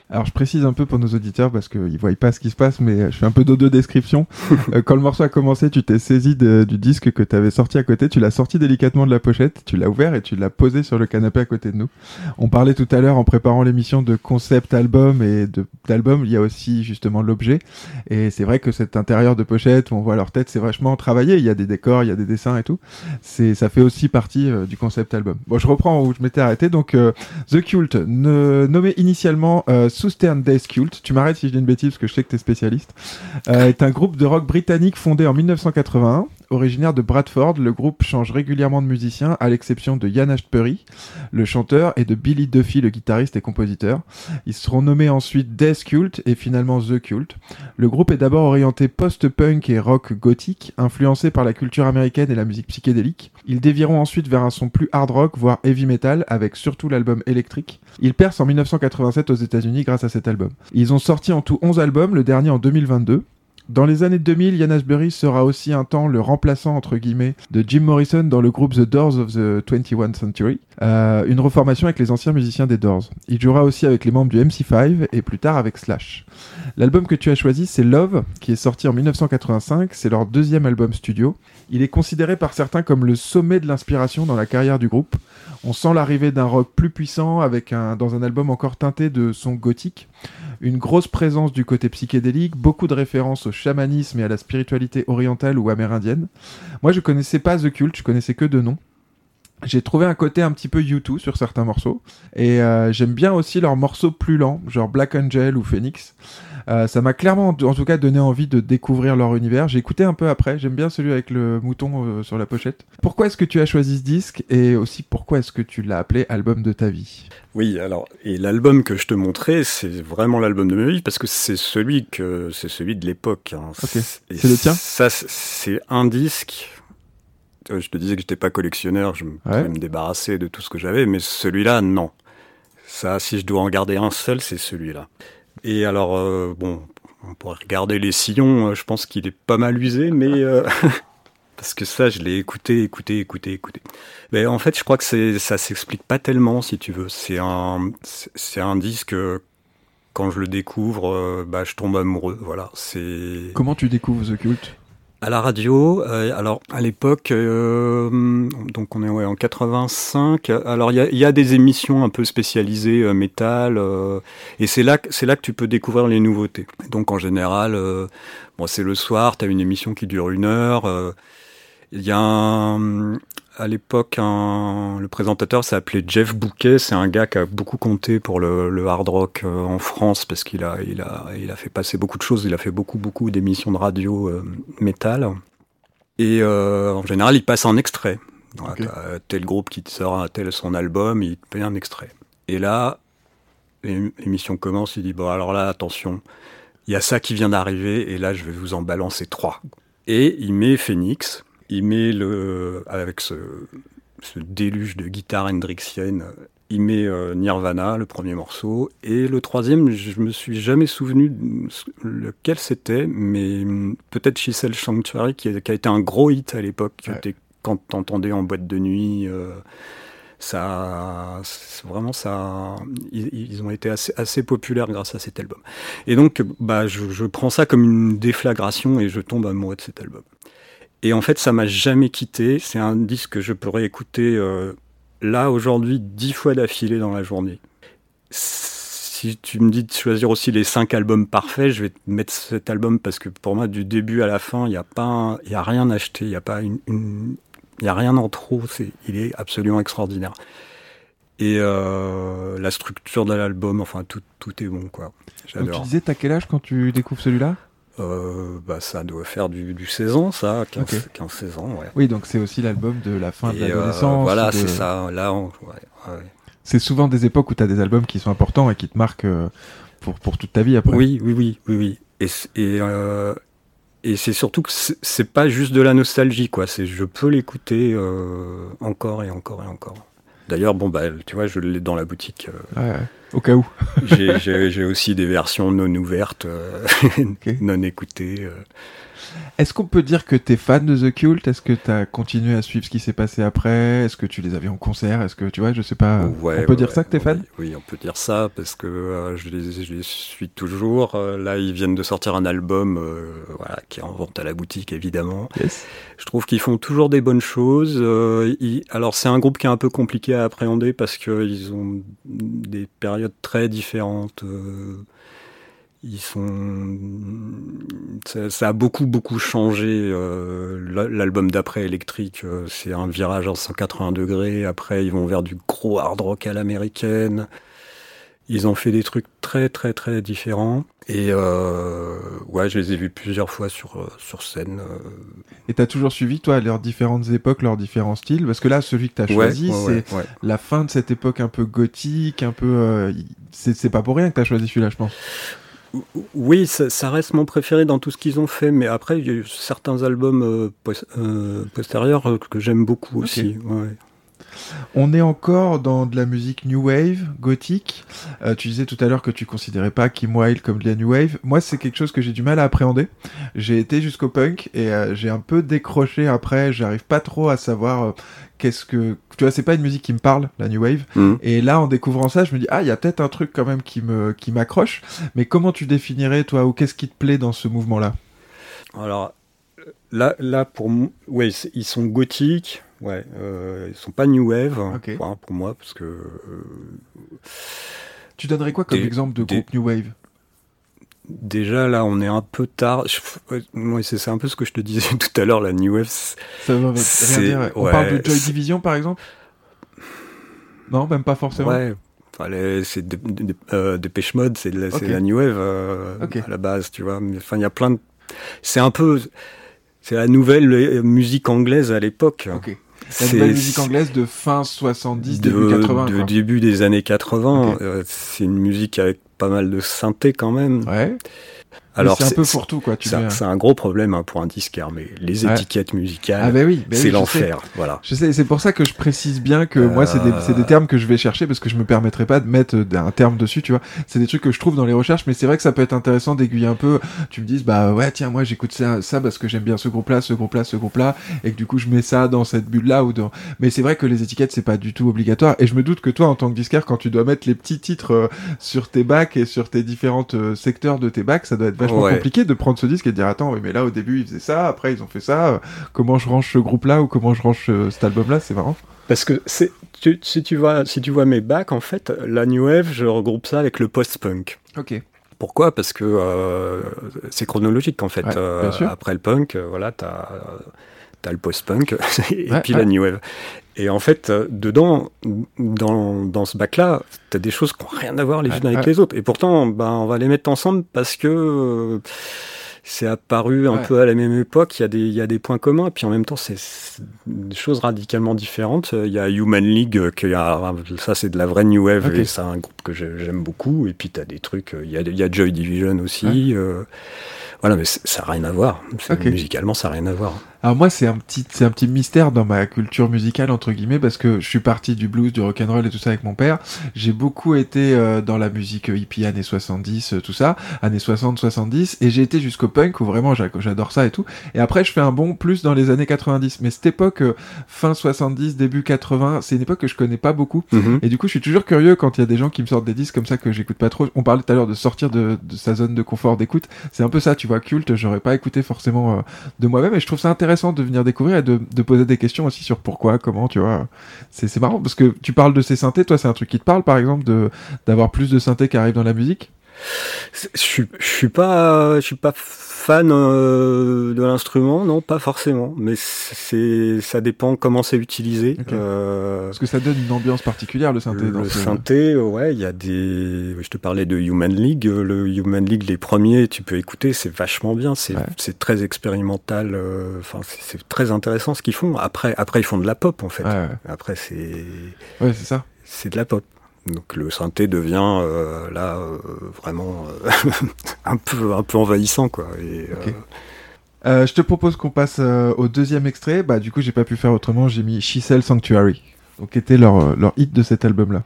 Alors je précise un peu pour nos auditeurs parce qu'ils voient pas ce qui se passe, mais je fais un peu d'audio description. Euh, quand le morceau a commencé, tu t'es saisi de- du disque que tu avais sorti à côté, tu l'as sorti délicatement de la pochette, tu l'as ouvert et tu l'as posé sur le canapé à côté de nous. On parlait tout à l'heure en préparant l'émission de concept album et d'album, il y a aussi justement l'objet. Et c'est vrai que cet intérieur de pochette où on voit leur tête, c'est vachement travaillé. Il y a des décors, il y a des dessins et tout. C'est, ça fait aussi partie euh, du concept album. Bon, je reprends où je m'étais arrêté. Donc, euh, The Cult, ne- nommé initialement euh, Southern Death Cult, tu m'arrêtes si je dis une bêtise parce que je sais que tu es spécialiste, euh, est un groupe de rock britannique fondé en 1981. Originaire de Bradford, le groupe change régulièrement de musiciens, à l'exception de Ian Ashbury, le chanteur, et de Billy Duffy, le guitariste et compositeur. Ils seront nommés ensuite Death Cult et finalement The Cult. Le groupe est d'abord orienté post-punk et rock gothique, influencé par la culture américaine et la musique psychédélique. Ils dévieront ensuite vers un son plus hard rock, voire heavy metal, avec surtout l'album Electric. Ils percent en 1987 aux États-Unis grâce à cet album. Ils ont sorti en tout 11 albums, le dernier en 2022. Dans les années 2000, Ian Ashbury sera aussi un temps le remplaçant entre guillemets de Jim Morrison dans le groupe The Doors of the 21 Century, euh, une reformation avec les anciens musiciens des Doors. Il jouera aussi avec les membres du MC5 et plus tard avec Slash. L'album que tu as choisi, c'est Love, qui est sorti en 1985. C'est leur deuxième album studio. Il est considéré par certains comme le sommet de l'inspiration dans la carrière du groupe. On sent l'arrivée d'un rock plus puissant avec un, dans un album encore teinté de son gothique. Une grosse présence du côté psychédélique, beaucoup de références au chamanisme et à la spiritualité orientale ou amérindienne. Moi, je connaissais pas The Cult, je connaissais que de nom. J'ai trouvé un côté un petit peu U2 sur certains morceaux. Et euh, j'aime bien aussi leurs morceaux plus lents, genre Black Angel ou Phoenix. Euh, ça m'a clairement, en tout cas, donné envie de découvrir leur univers. J'ai écouté un peu après. J'aime bien celui avec le mouton euh, sur la pochette. Pourquoi est-ce que tu as choisi ce disque et aussi pourquoi est-ce que tu l'as appelé album de ta vie? Oui, alors, et l'album que je te montrais, c'est vraiment l'album de ma vie parce que c'est celui que, c'est celui de l'époque. hein. C'est le tien? Ça, c'est- un disque. Euh, Je te disais que j'étais pas collectionneur, je Ouais. me débarrasser de tout ce que j'avais, mais celui-là, non. Ça, si je dois en garder un seul, c'est celui-là. Et alors, euh, bon, on pourrait regarder les sillons, euh, je pense qu'il est pas mal usé, mais... euh, Parce que ça, je l'ai écouté, écouté, écouté, écouté. Mais en fait, je crois que ça s'explique pas tellement, si tu veux. C'est un, disque. Quand je le découvre, bah, je tombe amoureux. Voilà, Comment tu découvres The Cult? À la radio. euh, alors à l'époque, euh, donc on est ouais, en 85. Alors il y a, des émissions un peu spécialisées euh, métal, euh, et c'est là, que- c'est là que tu peux découvrir les nouveautés. Donc en général, bon c'est le soir, tu as une émission qui dure une heure. il y a un, à l'époque un, le présentateur s'appelait Jeff Bouquet. C'est un gars qui a beaucoup compté pour le, le hard rock euh, en France parce qu'il a, il a, il a fait passer beaucoup de choses. Il a fait beaucoup, beaucoup d'émissions de radio euh, métal. Et euh, en général, il passe en extrait. Voilà, tel groupe qui te sort un tel son album, il te fait un extrait. Et là, l'ém- l'émission commence, il dit bon alors là attention, il y a ça qui vient d'arriver et là je vais vous en balancer trois. Et il met Phoenix, il met le avec ce, ce déluge de guitare hendrixienne, il met euh, Nirvana le premier morceau et le troisième je me suis jamais souvenu lequel c'était, mais hum, peut-être Chisel Sanctuary qui a, qui a été un gros hit à l'époque, Ouais. quand t'entendais en boîte de nuit. euh, ça, vraiment ça, ils, ils ont été assez, assez populaires grâce à cet album. Et donc, bah, je, je prends ça comme une déflagration et je tombe amoureux de cet album. Et en fait, ça m'a jamais quitté. C'est un disque que je pourrais écouter euh, là aujourd'hui dix fois d'affilée dans la journée. Si tu me dis de choisir aussi les cinq albums parfaits, je vais te mettre cet album parce que pour moi, du début à la fin, il n'y a pas, il a rien acheté, il n'y a pas une, il a rien en trop. C'est, il est absolument extraordinaire. Et euh, la structure de l'album, enfin tout, tout est bon quoi. Donc tu J'adore. disais, t'as quel âge quand tu découvres celui-là? Euh, bah ça doit faire du, du 16 ans ça, 15, Ok. 15 16 ans ouais. Oui, donc c'est aussi l'album de la fin de euh, l'adolescence. voilà, de- c'est ça. Là, on- ouais, ouais. C'est souvent des époques où t'as des albums qui sont importants et qui te marquent euh, pour, pour toute ta vie après. Oui, oui, oui, oui, oui. Et, et, euh, et c'est surtout que c'est- pas juste de la nostalgie, quoi. C'est je peux l'écouter euh, encore et encore et encore. D'ailleurs, bon bah, tu vois, je l'ai dans la boutique. euh, Ouais. Au cas où. j'ai- J'ai j'ai aussi des versions non ouvertes, euh, non écoutées. Est-ce qu'on peut dire que t'es fan de The Cult? Est-ce que t'as continué à suivre ce qui s'est passé après? Est-ce que tu les as vus en concert? Est-ce que tu vois, je sais pas. Ouais, on peut ouais, dire ça que t'es ouais, fan? oui, oui, on peut dire ça parce que euh, je, les, je les suis toujours. Euh, là, ils viennent de sortir un album euh, voilà, qui est en vente à la boutique, évidemment. Yes. Je trouve qu'ils font toujours des bonnes choses. Ils- alors, c'est un groupe qui est un peu compliqué à appréhender parce qu'ils ont des périodes très différentes. Ils sont. Ça, ça a beaucoup, beaucoup changé. euh, la- L'album d'après, Electric, euh, c'est un virage en 180 degrés. Après, ils vont vers du gros hard rock à l'américaine. Ils ont fait des trucs très, très, très différents. Et euh, ouais, je les ai vus plusieurs fois sur, euh, sur scène. euh, Et t'as toujours suivi, toi, leurs différentes époques, leurs différents styles? Parce que là, celui que t'as Ouais, choisi, ouais, c'est ouais, la fin de cette époque un peu gothique, un peu. euh, c'est pas pour rien que t'as choisi celui-là, je pense. Oui, ça, ça reste mon préféré dans tout ce qu'ils ont fait, mais après, il y a eu certains albums euh, euh, postérieurs euh, que j'aime beaucoup aussi. ouais. On est encore dans de la musique new wave, gothique. Euh, tu disais tout à l'heure que tu considérais pas Kim Wilde comme de la new wave. Moi, c'est quelque chose que j'ai du mal à appréhender. J'ai été jusqu'au punk et euh, j'ai un peu décroché après. J'arrive pas trop à savoir euh, qu'est-ce que. Tu vois, c'est pas une musique qui me parle, la new wave. Mhm. Et là, en découvrant ça, je me dis ah, il y a peut-être un truc quand même qui me qui m'accroche. Mais comment tu définirais toi ou qu'est-ce qui te plaît dans ce mouvement-là? Alors euh, là, là pour moi, ouais, ils sont gothiques. Ouais, euh, ils sont pas new wave Ok. enfin, pour moi parce que euh, Tu donnerais quoi comme Des- exemple de des- groupe new wave? Déjà là, on est un peu tard. Ouais, c'est un peu ce que je te disais tout à l'heure. La new wave, Ça veut rien dire. ouais. On ouais, parle de Joy Division par exemple? Non, même pas forcément. ouais. Enfin, c'est de, euh, Mode, c'est la, new wave euh, à la base, tu vois. Enfin, il y a plein de. C'est un peu. C'est la nouvelle euh, musique anglaise à l'époque. Ok. La nouvelle musique anglaise de fin 70, de, début 80. de quoi. début des années 80. Ok. Euh, c'est une musique avec pas mal de synthé quand même. Alors c'est un peu pour tout, quoi. Tu c'est un, gros problème hein, pour un disquaire, mais les Ouais. étiquettes musicales, Ah bah oui, bah oui, c'est l'enfer. Voilà. Je sais, c'est pour ça que je précise bien que moi, c'est des, Euh. des termes que je vais chercher parce que je me permettrai pas de mettre euh, un terme dessus, tu vois. C'est des trucs que je trouve dans les recherches, mais c'est vrai que ça peut être intéressant d'aiguiller un peu. Tu me dises, bah ouais, tiens, moi j'écoute ça, ça parce que j'aime bien ce groupe-là, ce groupe-là, ce groupe-là, et que du coup je mets ça dans cette bulle-là ou dans. Mais c'est vrai que les étiquettes, c'est pas du tout obligatoire. Et je me doute que toi, en tant que disquaire, quand tu dois mettre les petits titres euh, sur tes bacs et sur tes différents euh, secteurs de tes bacs, ça doit être vachement Ouais. compliqué de prendre ce disque et de dire, attends, oui, mais là au début ils faisaient ça, après ils ont fait ça, euh, comment je range ce groupe-là ou comment je range euh, cet album-là, c'est marrant. Parce que c'est, tu- si, tu vois, si tu vois mes bacs, en fait, la new wave, je regroupe ça avec le post-punk. Ok. Pourquoi? Parce que euh, c'est chronologique en fait. Ouais, Euh, après le punk, voilà, t'as as le post-punk et Ouais, puis ouais. la new wave. Et en fait, euh, dedans, dans, dans ce bac-là, t'as des choses qui n'ont rien à voir les Ouais, unes avec ouais. les autres. Et pourtant, ben, on va les mettre ensemble parce que euh, c'est apparu un Ouais. peu à la même époque. Il y a des, il y a des points communs. Et puis en même temps, c'est des choses radicalement différentes. Il y a Human League, euh, a, ça c'est de la vraie new wave et c'est un groupe que j'ai- j'aime beaucoup. Et puis t'as des trucs, euh, il y a, il y a Joy Division aussi. euh, voilà, mais ça n'a rien à voir. Musicalement, ça n'a rien à voir. Alors moi c'est un petit c'est un petit mystère dans ma culture musicale entre guillemets parce que je suis parti du blues, du rock and roll et tout ça avec mon père. J'ai beaucoup été euh, dans la musique hippie années 70 euh, tout ça, années 60 70 et j'ai été jusqu'au punk où vraiment j'a- j'adore ça et tout. Et après je fais un bond plus dans les années 90 mais cette époque euh, fin 70 début 80, c'est une époque que je connais pas beaucoup. Mhm. Et du coup, je suis toujours curieux quand il y a des gens qui me sortent des disques comme ça que j'écoute pas trop. On parlait tout à l'heure de sortir de, de sa zone de confort d'écoute. C'est un peu ça, tu vois, culte. J'aurais pas écouté forcément euh, de moi-même et je trouve ça intéressant de venir découvrir et de, de poser des questions aussi sur pourquoi, comment, tu vois. C'est marrant parce que tu parles de ces synthés. Toi, c'est un truc qui te parle, par exemple, d'avoir plus de synthés qui arrivent dans la musique? Je suis, je suis pas, je suis pas fan euh, de l'instrument, non, pas forcément. Mais c'est, ça dépend comment c'est utilisé. Euh, Parce que ça donne une ambiance particulière, le synthé. dans le ce- synthé, ouais, il y a des. Je te parlais de Human League. Le Human League, les premiers, tu peux écouter, c'est vachement bien. C'est Ouais. c'est très expérimental. euh, Enfin, c'est c'est très intéressant ce qu'ils font. Après, après, ils font de la pop en fait. Ouais, ouais. Après, c'est Ouais, c'est ça. c'est de la pop. Donc le synthé devient euh, là euh, vraiment euh, un peu un peu envahissant quoi. Je te propose qu'on passe au deuxième extrait. Bah, du coup, j'ai pas pu faire autrement. J'ai mis She Sanctuary, donc qui était leur, leur hit de cet album-là.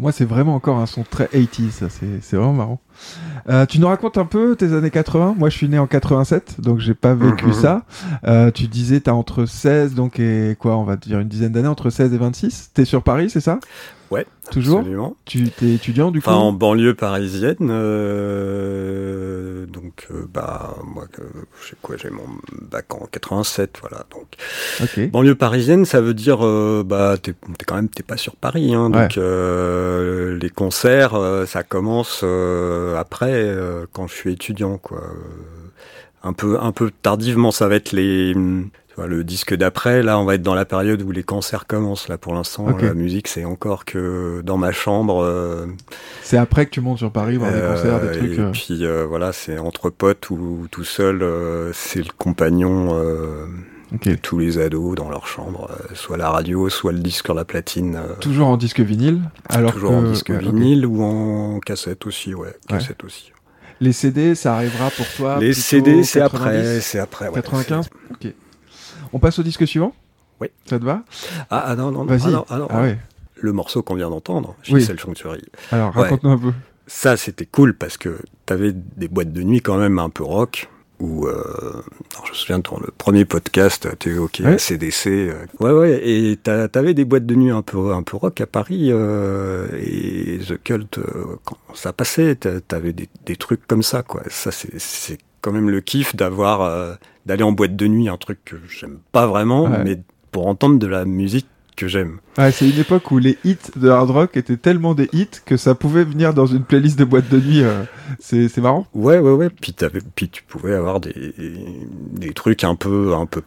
Pour moi, c'est vraiment encore un son très 80s. Ça, c'est c'est vraiment marrant. Euh, tu nous racontes un peu tes années 80 Moi, je suis né en 87, donc j'ai pas vécu Mhm. ça. Euh, tu disais, t'as entre 16, donc et quoi, on va dire une dizaine d'années, entre 16 et 26. T'es sur Paris, c'est ça? Ouais, Toujours absolument. Tu t'es étudiant du coup Enfin, en banlieue parisienne, euh, donc euh, bah moi, je sais quoi, j'ai mon bac en 87, voilà. Donc banlieue parisienne, ça veut dire euh, bah t'es quand même t'es pas sur Paris, hein, donc euh, les concerts, euh, ça commence euh, après euh, quand je suis étudiant, quoi. Euh, Un peu un peu tardivement, ça va être les vois, le disque d'après, là, on va être dans la période où les concerts commencent. Là, pour l'instant, la musique, c'est encore que dans ma chambre. euh, C'est après que tu montes sur Paris voir des euh, concerts, des trucs. Et euh. puis voilà, c'est entre potes ou tout seul, c'est le compagnon Ok. de tous les ados dans leur chambre, euh, soit la radio, soit le disque sur la platine. euh, Toujours en disque vinyle. Alors toujours que- en disque ouais, vinyle ou en cassette aussi, ouais, cassette aussi. Les CD, ça arrivera pour toi. les CD, c'est 90, après, c'est après. ouais. 95 Ok. On passe au disque suivant Oui. Ça te va Ah, ah non, non, non, Vas-y. ah non, ah non, Ah ouais. le morceau qu'on vient d'entendre, Oui. Gisèle Sanctuary. Alors, Ouais. raconte-nous un peu. Ça, c'était cool parce que t'avais des boîtes de nuit quand même un peu rock. Où, euh, alors je me souviens dans le premier podcast, tu évoquais Ouais. CDC. euh, ouais, ouais, et t'as- t'avais des boîtes de nuit un peu, un peu rock à Paris. euh, et The Cult, euh, quand ça passait, t'a- t'avais des, des trucs comme ça, quoi. Ça, c'est- c'est quand même le kiff d'avoir, euh, d'aller en boîte de nuit, un truc que j'aime pas vraiment, Ouais. mais pour entendre de la musique que j'aime. Ouais, c'est une époque où les hits de hard rock étaient tellement des hits que ça pouvait venir dans une playlist de boîte de nuit. euh, c'est marrant. Ouais, ouais, ouais. Puis, tu pouvais avoir des, des trucs un peu, un peu,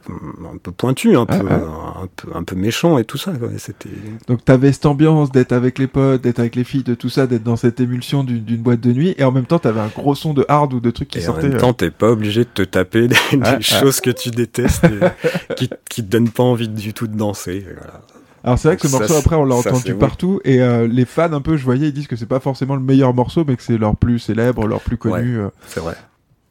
un peu pointus, un, Ah, peu, ah. un peu, un peu méchants et tout ça. ouais. C'était. Donc t'avais cette ambiance d'être avec les potes, d'être avec les filles, de tout ça, d'être dans cette émulsion d'une boîte de nuit, et en même temps t'avais un gros son de hard ou de trucs qui Et en sortaient. même euh. temps, t'es pas obligé de te taper des, des choses que tu détestes, et qui, qui te donnent pas envie du tout de danser. Voilà. Alors c'est vrai que ce morceau après on l'a entendu partout et euh, les fans un peu je voyais ils disent que c'est pas forcément le meilleur morceau mais que c'est leur plus célèbre, leur plus connu. euh. C'est vrai.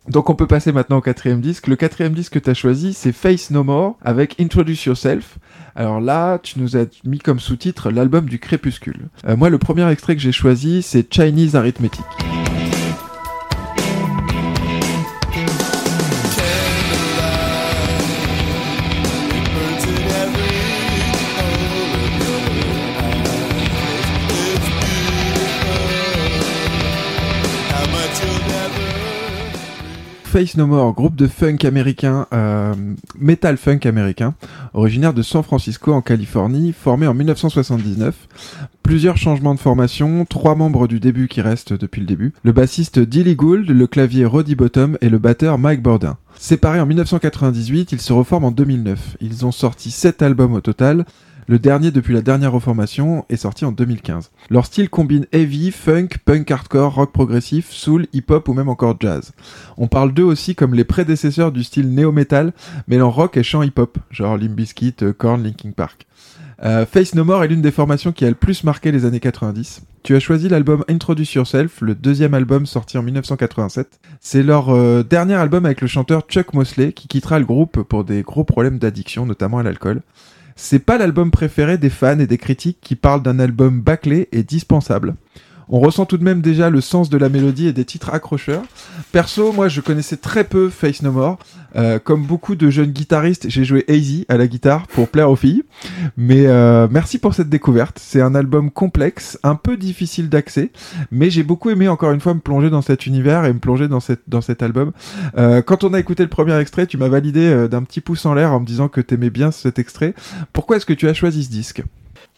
Donc on peut passer maintenant au quatrième disque. Le quatrième disque que tu as choisi c'est Face No More avec Introduce Yourself. Alors là tu nous as mis comme sous-titre l'album du crépuscule. Euh, moi le premier extrait que j'ai choisi c'est Chinese Arithmetic. Face No More, groupe de funk américain, euh, metal funk américain, originaire de San Francisco en Californie, formé en 1979. Plusieurs changements de formation, trois membres du début qui restent depuis le début. Le bassiste Dilly Gould, le clavier Roddy Bottom et le batteur Mike Bordin. Séparés en 1998, ils se reforment en 2009. Ils ont sorti sept albums au total. Le dernier depuis la dernière reformation est sorti en 2015. Leur style combine heavy, funk, punk hardcore, rock progressif, soul, hip-hop ou même encore jazz. On parle d'eux aussi comme les prédécesseurs du style néo-metal, mêlant rock et chant hip-hop, genre Limp Bizkit, euh, Korn, Linkin Park. Euh, Face No More est l'une des formations qui a le plus marqué les années 90. Tu as choisi l'album Introduce Yourself, le deuxième album sorti en 1987. C'est leur euh, dernier album avec le chanteur Chuck Mosley qui quittera le groupe pour des gros problèmes d'addiction, notamment à l'alcool. C'est pas l'album préféré des fans et des critiques qui parlent d'un album bâclé et dispensable. On ressent tout de même déjà le sens de la mélodie et des titres accrocheurs. Perso, moi je connaissais très peu Face No More. Euh, comme beaucoup de jeunes guitaristes, j'ai joué Easy à la guitare pour plaire aux filles. Mais euh, merci pour cette découverte. C'est un album complexe, un peu difficile d'accès, mais j'ai beaucoup aimé encore une fois me plonger dans cet univers et me plonger dans, cette, dans cet album. Euh, quand on a écouté le premier extrait, tu m'as validé d'un petit pouce en l'air en me disant que t'aimais bien cet extrait. Pourquoi est-ce que tu as choisi ce disque?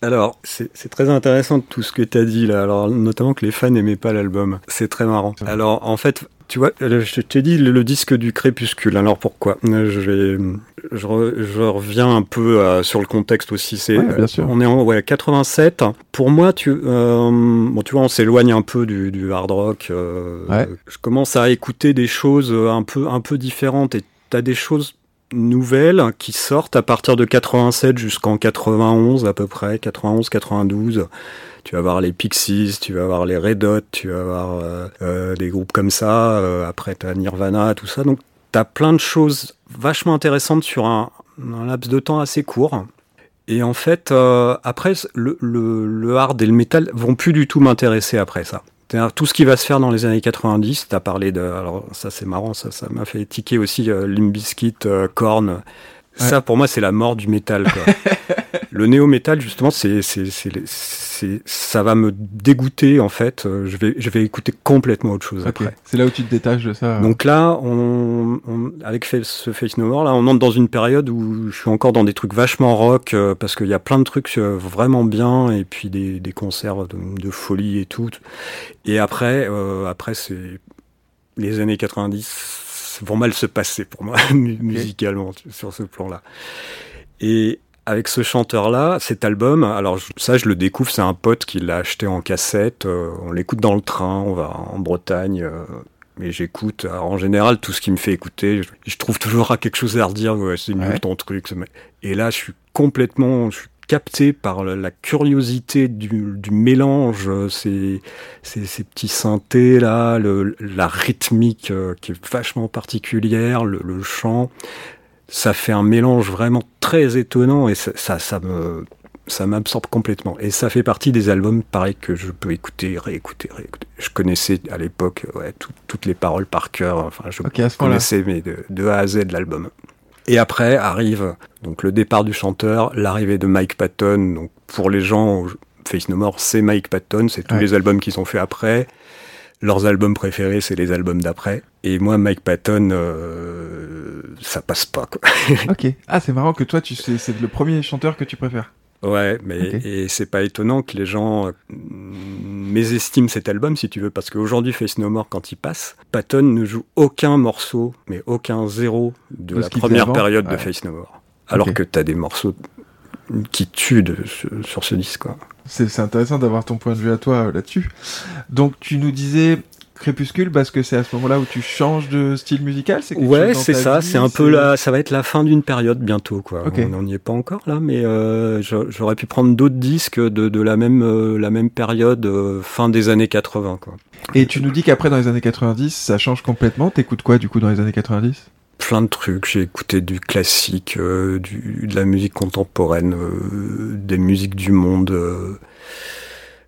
Alors, c'est très intéressant tout ce que tu as dit là. Alors, notamment que les fans n'aimaient pas l'album. C'est très marrant. Alors, en fait, Tu vois, euh, je t'ai dit le, le disque du crépuscule. Alors pourquoi? Euh, Je vais, je, re- je reviens un peu euh, sur le contexte aussi. C'est, Ouais, bien sûr. on est en ouais 87. Pour moi, tu, euh, bon, tu vois, on s'éloigne un peu du, du hard rock. Ouais. Je commence à écouter des choses un peu, un peu différentes. Et t'as des choses nouvelles qui sortent à partir de 87 jusqu'en 91 à peu près, 91, 92. Tu vas voir les Pixies, tu vas voir les Red Hot, tu vas voir euh, euh, des groupes comme ça. euh, après, t'as Nirvana, tout ça. Donc, t'as plein de choses vachement intéressantes sur un, laps de temps assez court. Et en fait, après, le, le, le hard et le metal vont plus du tout m'intéresser après ça. Tout ce qui va se faire dans les années 90, t'as parlé de... Alors ça c'est marrant, ça ça m'a fait tiquer aussi euh, Limp Bizkit, euh, Korn. Ça pour moi c'est la mort du métal. quoi. le néo-métal justement, c'est, c'est, c'est, c'est- ça va me dégoûter en fait. Euh, Je vais, je vais écouter complètement autre chose après. C'est là où tu te détaches de ça. Donc là, on, on- avec ce Face No More, là, on entre dans une période où je suis encore dans des trucs vachement rock, euh, parce qu'il y a plein de trucs euh, vraiment bien, et puis des, des concerts de, de folie et tout. Et après, euh, après c'est les années 90 vont mal se passer pour moi, mu- musicalement, sur ce plan-là. Et avec ce chanteur-là, cet album, alors ça je le découvre, c'est un pote qui l'a acheté en cassette, euh, on l'écoute dans le train, on va en Bretagne, euh, mais j'écoute, alors, en général, tout ce qui me fait écouter, je, je trouve toujours à quelque chose à redire, ouais, c'est nul Ouais. ton truc. Et là, je suis complètement, je suis capté par la curiosité du, du mélange, euh, ces, ces, ces petits synthés là, le, la rythmique euh, qui est vachement particulière, le, le chant, ça fait un mélange vraiment très étonnant et ça, ça, ça me ça m'absorbe complètement. Et ça fait partie des albums, pareil, que je peux écouter, réécouter, réécouter. Je connaissais à l'époque ouais, tout- toutes les paroles par cœur. Enfin, je connaissais mais de, de A à Z de l'album. Et après arrive donc le départ du chanteur, l'arrivée de Mike Patton. Donc pour les gens, Face No More, c'est Mike Patton, c'est tous Ouais. les albums qu'ils ont fait après. Leurs albums préférés, c'est les albums d'après. Et moi, Mike Patton, euh, ça passe pas. Quoi. Ok. Ah, c'est marrant que toi, tu sais, c'est le premier chanteur que tu préfères. Ouais, mais et c'est pas étonnant que les gens euh, mésestiment cet album, si tu veux, parce qu'aujourd'hui, Face No More, quand il passe, Patton ne joue aucun morceau, mais aucun zéro de, De la première période Ouais. de Face No More. Alors que t'as des morceaux qui de- sur, ce disque. C'est intéressant d'avoir ton point de vue à toi euh, là-dessus. Donc, tu nous disais Crépuscule parce que c'est à ce moment-là où tu changes de style musical c'est Ouais, c'est ça. C'est un peu là. Ça va être la fin d'une période bientôt, quoi. On n'y est pas encore là, mais euh, j'a- j'aurais pu prendre d'autres disques de, de la même euh, la même période, euh, fin des années 80, quoi. Et tu nous dis qu'après, dans les années 90, ça change complètement. T'écoutes quoi, du coup, dans les années 90 plein de trucs. J'ai écouté du classique, euh, du, de la musique contemporaine, euh, des musiques du monde, euh,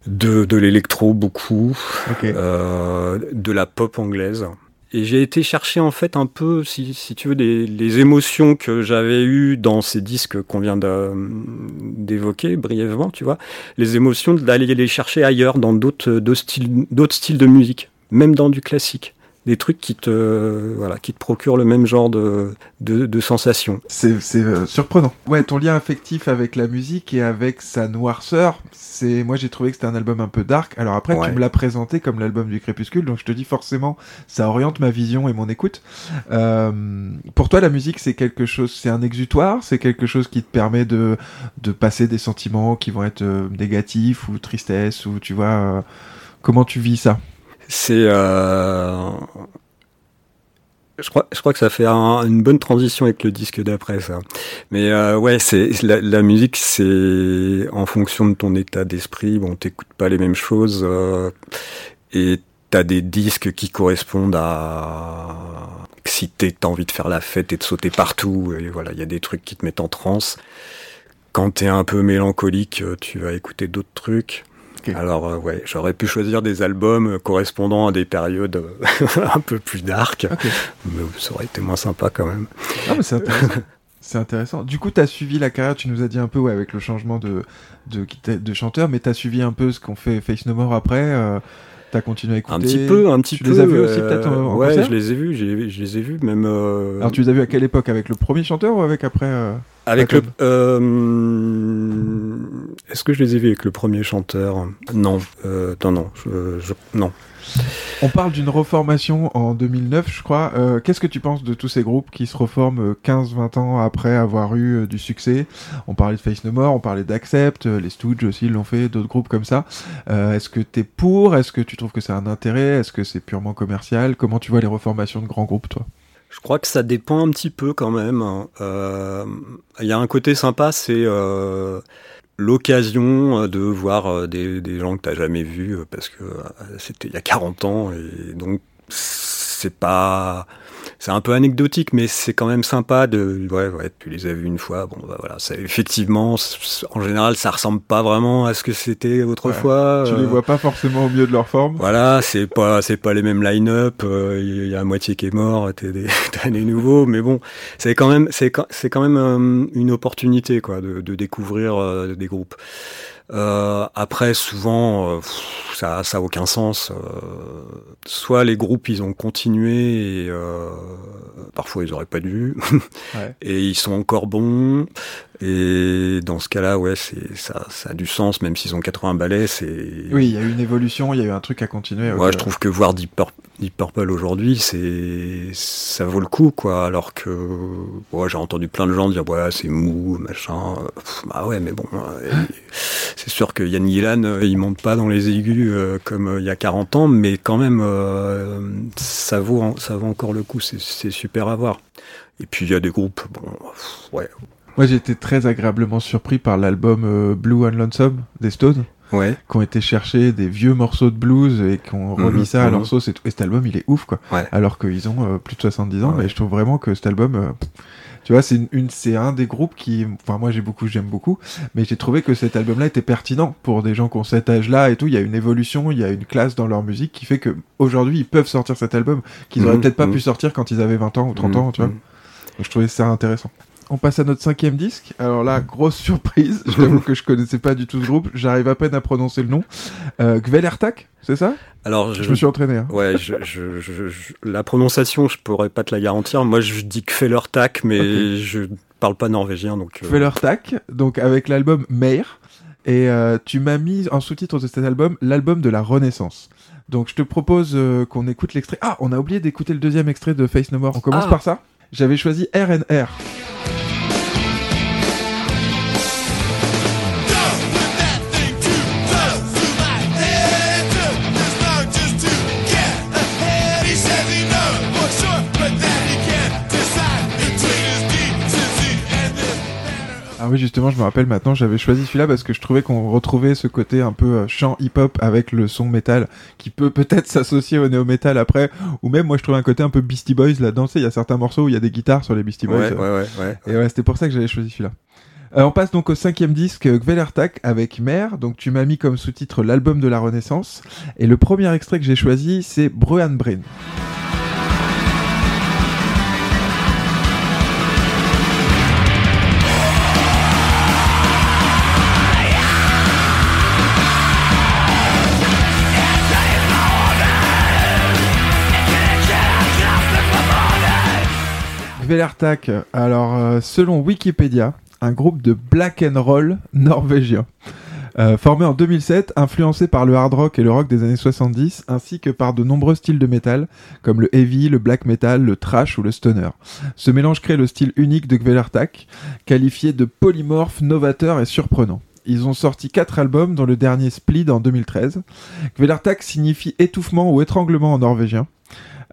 de, de l'électro beaucoup, de la pop anglaise. Et j'ai été chercher en fait un peu, si, si tu veux, des, les émotions que j'avais eues dans ces disques qu'on vient d'évoquer brièvement, tu vois, les émotions d'aller les chercher ailleurs, dans d'autres styles, d'autres styles de musique, même dans du classique. Des trucs qui te, voilà, qui te procurent le même genre de, de, de sensations. C'est euh, surprenant. Ouais, ton lien affectif avec la musique et avec sa noirceur, c'est moi j'ai trouvé que c'était un album un peu dark. Alors après, Ouais. tu me l'as présenté comme l'album du crépuscule, donc je te dis forcément, ça oriente ma vision et mon écoute. Euh, pour toi, la musique, c'est quelque chose, c'est un exutoire, c'est quelque chose qui te permet de de passer des sentiments qui vont être euh, négatifs ou tristesse ou tu vois. euh, comment tu vis ça? C'est, euh, je crois, je crois que ça fait un- une bonne transition avec le disque d'après ça. Mais euh, ouais, c'est la, la musique, c'est en fonction de ton état d'esprit. Bon, t'écoutes pas les mêmes choses euh, et t'as des disques qui correspondent à si t'as envie de faire la fête et de sauter partout. Et voilà, il y a des trucs qui te mettent en transe. Quand t'es un peu mélancolique, euh, tu vas écouter d'autres trucs. Alors euh, ouais, j'aurais pu choisir des albums correspondant à des périodes euh, un peu plus dark, mais ça aurait été moins sympa quand même. Ah, mais c'est intéressant. C'est intéressant. Du coup, tu as suivi la carrière, tu nous as dit un peu ouais, avec le changement de, de, chanteur, mais tu as suivi un peu ce qu'on fait Face No More après. Euh, tu as continué à écouter. Un petit peu, un petit tu peu. les as vus aussi euh, peut-être en, en Ouais, je les ai vus, je les ai vus même. euh, Alors, tu les as vus à quelle époque? Avec le premier chanteur ou avec après euh, Avec le, Est-ce que je les ai vus avec le premier chanteur? Non, euh, non, non, je, je- non. On parle d'une reformation en 2009, je crois. Euh, Qu'est-ce que tu penses de tous ces groupes qui se reforment euh, 15-20 ans après avoir eu euh, du succès? On parlait de Face No More, on parlait d'Accept, euh, les Stooges aussi l'ont fait, d'autres groupes comme ça. Euh, Est-ce que t'es pour? Est-ce que tu trouves que c'est un intérêt? Est-ce que c'est purement commercial? Comment tu vois les reformations de grands groupes, toi? Je crois que ça dépend un petit peu quand même. hein. Euh, Il y a un côté sympa, c'est euh, l'occasion euh, de voir euh, des, gens que t'as jamais vus euh, parce que c'était il y a 40 ans et donc c'est pas c'est un peu anecdotique mais c'est quand même sympa de ouais ouais tu les as vus une fois bon bah voilà c'est effectivement en général ça ressemble pas vraiment à ce que c'était autrefois Tu les euh, vois pas forcément au mieux de leur forme voilà, c'est pas c'est pas les mêmes line-up. euh, Il y a la moitié qui est mort, t'as des, des nouveaux, mais bon, c'est quand même c'est quand- c'est quand même euh, une opportunité quoi de, de découvrir des groupes. Euh, après, souvent, euh, pff, ça ça a aucun sens. euh, soit les groupes ils ont continué et euh, parfois ils auraient pas dû, Ouais. et ils sont encore bons. Et dans ce cas-là, ouais, c'est ça ça a du sens, même s'ils ont 80 ballets, c'est Oui, il y a eu une évolution, il y a eu un truc à continuer. moi, ok. je trouve que voir Deep, Pur- Deep Purple aujourd'hui, c'est ça vaut le coup, quoi. Alors que ouais, j'ai entendu plein de gens dire ouais, c'est mou, machin. Pff, Bah ouais, mais bon, euh, c'est sûr que Yann Gillan, euh, il monte pas dans les aigus euh, comme euh, il y a 40 ans, mais quand même, ça vaut ça vaut encore le coup. C'est c'est super à voir. Et puis il y a des groupes, bon, pff, ouais, Moi, j'ai été très agréablement surpris par l'album euh, Blue and Lonesome des Stones. ouais, qui ont été chercher des vieux morceaux de blues et qui ont remis Mhm, ça à mhm. leur sauce. Et, tout. Et cet album, il est ouf, quoi. Ouais. Alors qu'ils ont euh, plus de 70 ans, Ouais. mais je trouve vraiment que cet album, euh, tu vois, c'est une, une- c'est un des groupes qui, enfin, moi j'ai beaucoup, j'aime beaucoup, mais j'ai trouvé que cet album-là était pertinent pour des gens qui ont cet âge-là et tout. Il y a une évolution, il y a une classe dans leur musique qui fait que aujourd'hui ils peuvent sortir cet album qu'ils auraient Mhm, peut-être pas pu sortir quand ils avaient 20 ans ou 30 Mhm, ans, tu vois. Donc, je trouvais ça intéressant. On passe à notre cinquième disque. Alors là, grosse surprise. Je t'avoue que je connaissais pas du tout ce groupe. J'arrive à peine à prononcer le nom. Euh, Gvelertak, c'est ça? Alors je... me suis entraîné. Hein. Ouais, je, je, je- je- la prononciation, je pourrais pas te la garantir. Moi, je dis que Fellertak, mais Ok. je parle pas norvégien, donc. euh, Gvelertak, donc avec l'album Meir. Et euh, tu m'as mis en sous-titre de cet album l'album de la Renaissance. Donc je te propose euh, qu'on écoute l'extrait. Ah, on a oublié d'écouter le deuxième extrait de Face No More. On commence Ah. par ça? J'avais choisi RNR. Ah oui, justement, je me rappelle maintenant, j'avais choisi celui-là parce que je trouvais qu'on retrouvait ce côté un peu euh, chant hip-hop avec le son métal qui peut peut-être s'associer au néo-métal après, ou même moi je trouvais un côté un peu Beastie Boys là-dedans. Tu sais, Il y a certains morceaux où il y a des guitares sur les Beastie Boys. Ouais, euh, ouais, ouais, ouais. Et ouais, c'était pour ça que j'avais choisi celui-là. Euh, on passe donc au cinquième disque, Gvelertak, avec Mère. Donc tu m'as mis comme sous-titre l'album de la Renaissance. Et le premier extrait que j'ai choisi, c'est Bruan Brain. Gvelertak, alors euh, selon Wikipédia, un groupe de black and roll norvégien. Euh, formé en 2007, influencé par le hard rock et le rock des années 70, ainsi que par de nombreux styles de métal, comme le heavy, le black metal, le thrash ou le stoner. Ce mélange crée le style unique de Gvelertak, qualifié de polymorphe, novateur et surprenant. Ils ont sorti quatre albums, dont le dernier Split en 2013. Gvelertak signifie étouffement ou étranglement en norvégien.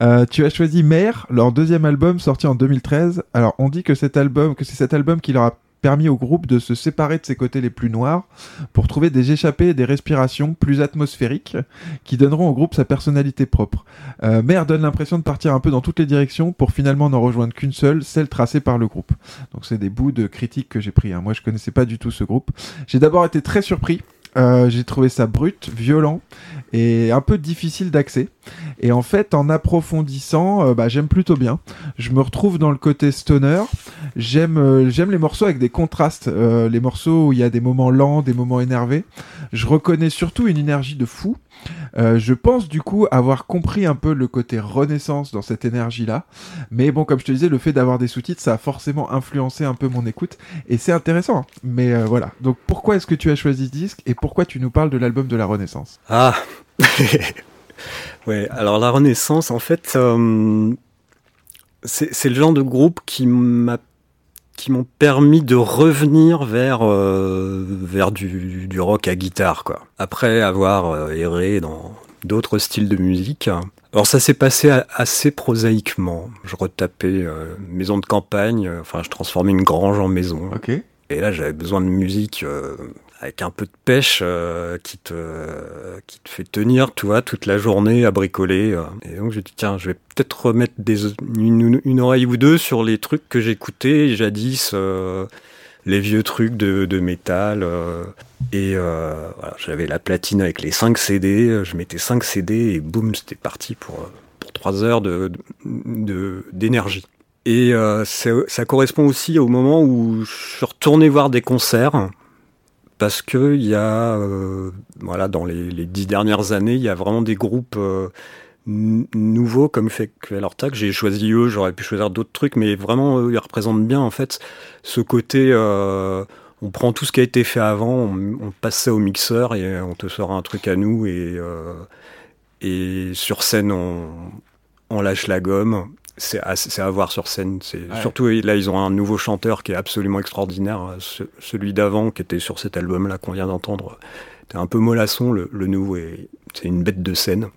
Euh, tu as choisi Mère, leur deuxième album sorti en 2013. Alors on dit que cet album, que c'est cet album qui leur a permis au groupe de se séparer de ses côtés les plus noirs pour trouver des échappées et des respirations plus atmosphériques qui donneront au groupe sa personnalité propre. Euh, Mère donne l'impression de partir un peu dans toutes les directions pour finalement n'en rejoindre qu'une seule, celle tracée par le groupe. Donc c'est des bouts de critiques que j'ai pris. hein. Moi je connaissais pas du tout ce groupe. J'ai d'abord été très surpris. Euh, j'ai trouvé ça brut, violent et un peu difficile d'accès. Et en fait, en approfondissant, euh, bah, j'aime plutôt bien. Je me retrouve dans le côté stoner. J'aime euh, j'aime les morceaux avec des contrastes, euh, les morceaux où il y a des moments lents, des moments énervés. Je reconnais surtout une énergie de fou. Je pense du coup avoir compris un peu le côté renaissance dans cette énergie-là. Mais bon, comme je te disais, le fait d'avoir des sous-titres, ça a forcément influencé un peu mon écoute. Et c'est intéressant. Mais voilà. Donc pourquoi est-ce que tu as choisi ce disque et pourquoi tu nous parles de l'album de la Renaissance? Ah Ouais, alors la Renaissance, en fait, euh, c'est le genre de groupe qui m'a qui m'ont permis de revenir vers euh, vers du, du rock à guitare quoi. Après avoir euh, erré dans d'autres styles de musique. Alors ça s'est passé a- assez prosaïquement. Je retapais euh, maison de campagne, enfin je transformais une grange en maison. Ok. Et là, j'avais besoin de musique avec un peu de pêche euh, qui te qui te fait tenir, tu vois, toute la journée à bricoler. euh. Et donc, je dit tiens, je vais peut-être remettre des une, une oreille ou deux sur les trucs que j'écoutais jadis, euh, les vieux trucs de, de métal. euh. et euh, voilà, j'avais la platine avec les 5 CD. euh, Je mettais 5 CD et boum, c'était parti pour euh, pour trois heures de d'énergie. Et euh, ça correspond aussi au moment où je suis retourné voir des concerts. Parce que il y a, euh, voilà, dans les, dix dernières années, il y a vraiment des groupes euh, nouveaux comme fait que. J'ai choisi eux, j'aurais pu choisir d'autres trucs, mais vraiment, eux, ils représentent bien en fait ce côté. euh, on prend tout ce qui a été fait avant, on, passe ça au mixeur et on te sort un truc à nous et et sur scène on lâche la gomme. C'est à, c'est à voir sur scène. C'est Ouais. surtout là ils ont un nouveau chanteur qui est absolument extraordinaire. Ce- celui d'avant qui était sur cet album là qu'on vient d'entendre, était un peu mollasson. Le, le nouveau est c'est une bête de scène.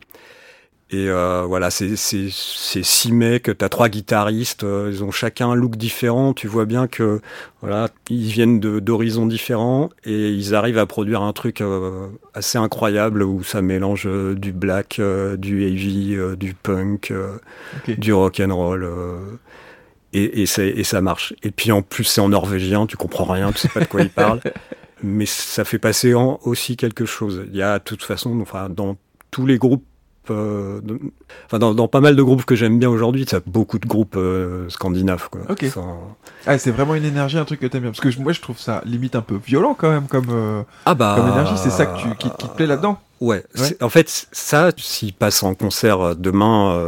Et euh, voilà, c'est c'est c'est six mecs, t'as trois guitaristes, euh, ils ont chacun un look différent. Tu vois bien que voilà, ils viennent de d'horizons différents et ils arrivent à produire un truc euh, assez incroyable où ça mélange du black, du heavy, du punk, du rock and roll. et, et ça marche. Et puis en plus c'est en norvégien, tu comprends rien, tu sais pas de quoi ils parlent. Mais ça fait passer en, aussi quelque chose. Il y a de toute façon, enfin dans tous les groupes, euh, de- enfin dans, dans pas mal de groupes que j'aime bien aujourd'hui, ça beaucoup de groupes euh, scandinaves. Quoi. Ah, c'est vraiment une énergie, un truc que t'aimes bien. Parce que je- moi, je trouve ça limite un peu violent quand même comme, euh, Ah bah. comme énergie. C'est ça que tu, qui, qui te plaît là-dedans Ouais. En fait, ça, s'ils passent en concert demain,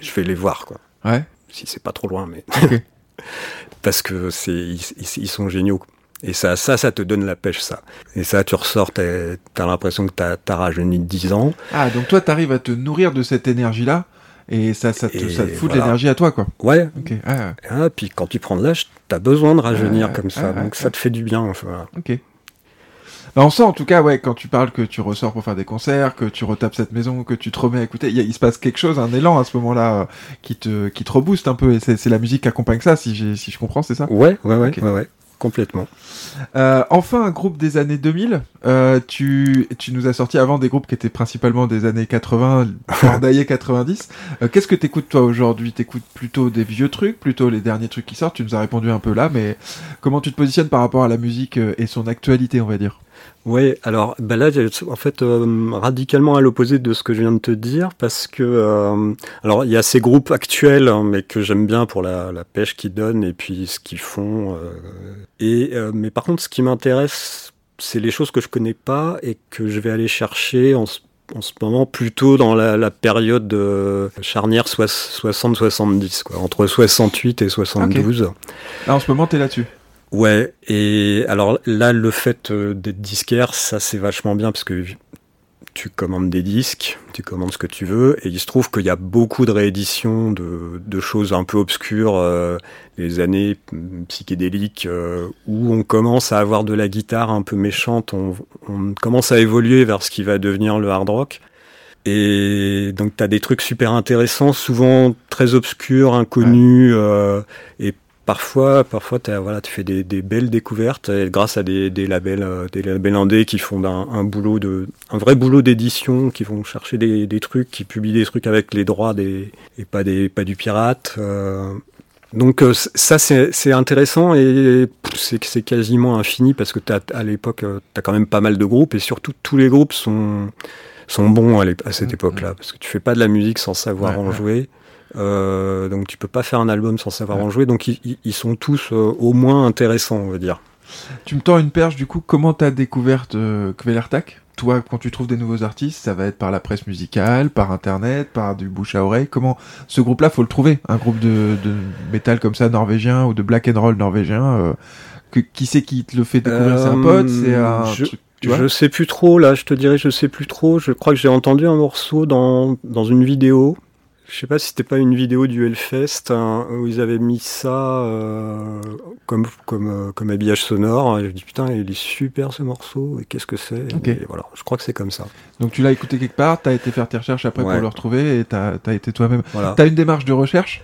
je vais les voir, quoi. Ouais. Si c'est pas trop loin, mais. Parce que c'est, ils, ils- ils sont géniaux. Et ça, ça, ça te donne la pêche, ça. Et ça, tu ressors, t'as, t'as l'impression que t'as, t'as rajeuni de 10 ans. Ah, donc toi, t'arrives à te nourrir de cette énergie-là et ça, ça te, Et ça te fout de l'énergie à toi, quoi. Ouais. Ok. Ah, Ah, puis quand tu prends de l'âge, t'as besoin de rajeunir Ouais, comme ça. ouais, donc ça te fait du bien. Voilà. ok. Bah, on sent en tout cas, ouais, quand tu parles que tu ressors pour faire des concerts, que tu retapes cette maison, que tu te remets à écouter, il, se passe quelque chose, un élan à ce moment-là euh, qui te qui te rebooste un peu. Et c'est la musique qui accompagne ça, si si je comprends, c'est ça? Ouais, ouais, ouais, ouais, ouais. Complètement. Euh, enfin, un groupe des années 2000. Euh, tu, tu nous as sorti avant des groupes qui étaient principalement des années 80, bordaillés 90. Euh, Qu'est-ce que t'écoutes toi aujourd'hui? T'écoutes plutôt des vieux trucs, plutôt les derniers trucs qui sortent? Tu nous as répondu un peu là, mais comment tu te positionnes par rapport à la musique euh, et son actualité, on va dire? Ouais, alors bah là, en fait, euh, radicalement à l'opposé de ce que je viens de te dire, parce que euh, alors il y a ces groupes actuels, hein, mais que j'aime bien pour la, pêche qu'ils donnent et puis ce qu'ils font. euh, et mais par contre, ce qui m'intéresse, c'est les choses que je connais pas et que je vais aller chercher en en ce moment plutôt dans la, période euh, charnière soix- 60-70, quoi, entre 68 et 72. Là, en ce moment, t'es là-dessus. Ouais, et alors là, le fait euh, d'être disquaire, ça c'est vachement bien parce que tu commandes des disques, tu commandes ce que tu veux, et il se trouve qu'il y a beaucoup de rééditions de, de choses un peu obscures, euh, les années mm, psychédéliques, euh, où on commence à avoir de la guitare un peu méchante, on, on commence à évoluer vers ce qui va devenir le hard rock. Et donc tu as des trucs super intéressants, souvent très obscurs, inconnus, euh, et parfois, parfois t'as- voilà, tu fais des, des belles découvertes et grâce à des, des labels, euh, des labels indés qui font un, un boulot de, un vrai boulot d'édition, qui vont chercher des, des trucs, qui publient des trucs avec les droits des et pas des, pas du pirate. euh, Donc euh, ça c'est intéressant et c'est quasiment infini parce que t'as, à l'époque euh, t'as quand même pas mal de groupes et surtout tous les groupes sont sont bons à, cette époque-là parce que tu fais pas de la musique sans savoir Ouais, en ouais. jouer. Euh, donc tu peux pas faire un album sans savoir Ouais. en jouer. Donc ils, sont tous euh, au moins intéressants, on va dire. Tu me tends une perche, du coup, comment t'as découvert euh, Kvelertak Toi, quand tu trouves des nouveaux artistes, ça va être par la presse musicale, par internet, par du bouche à oreille. Comment ce groupe-là, faut le trouver? Un groupe de, de métal comme ça, norvégien, ou de black and roll norvégien euh, que, Qui c'est qui te le fait découvrir? C'est un pote? C'est un je- truc, je sais plus trop, là, je te dirais, je sais plus trop. Je crois que j'ai entendu un morceau dans, dans une vidéo. Je sais pas si c'était pas une vidéo du Hellfest hein, où ils avaient mis ça euh, comme, comme, euh, comme habillage sonore. Et je me dis putain, il est super ce morceau, et qu'est-ce que c'est Ok. Et voilà, je crois que c'est comme ça. Donc tu l'as écouté quelque part, t'as été faire tes recherches après Ouais. pour le retrouver, et t'as as été toi-même. Voilà. T'as une démarche de recherche?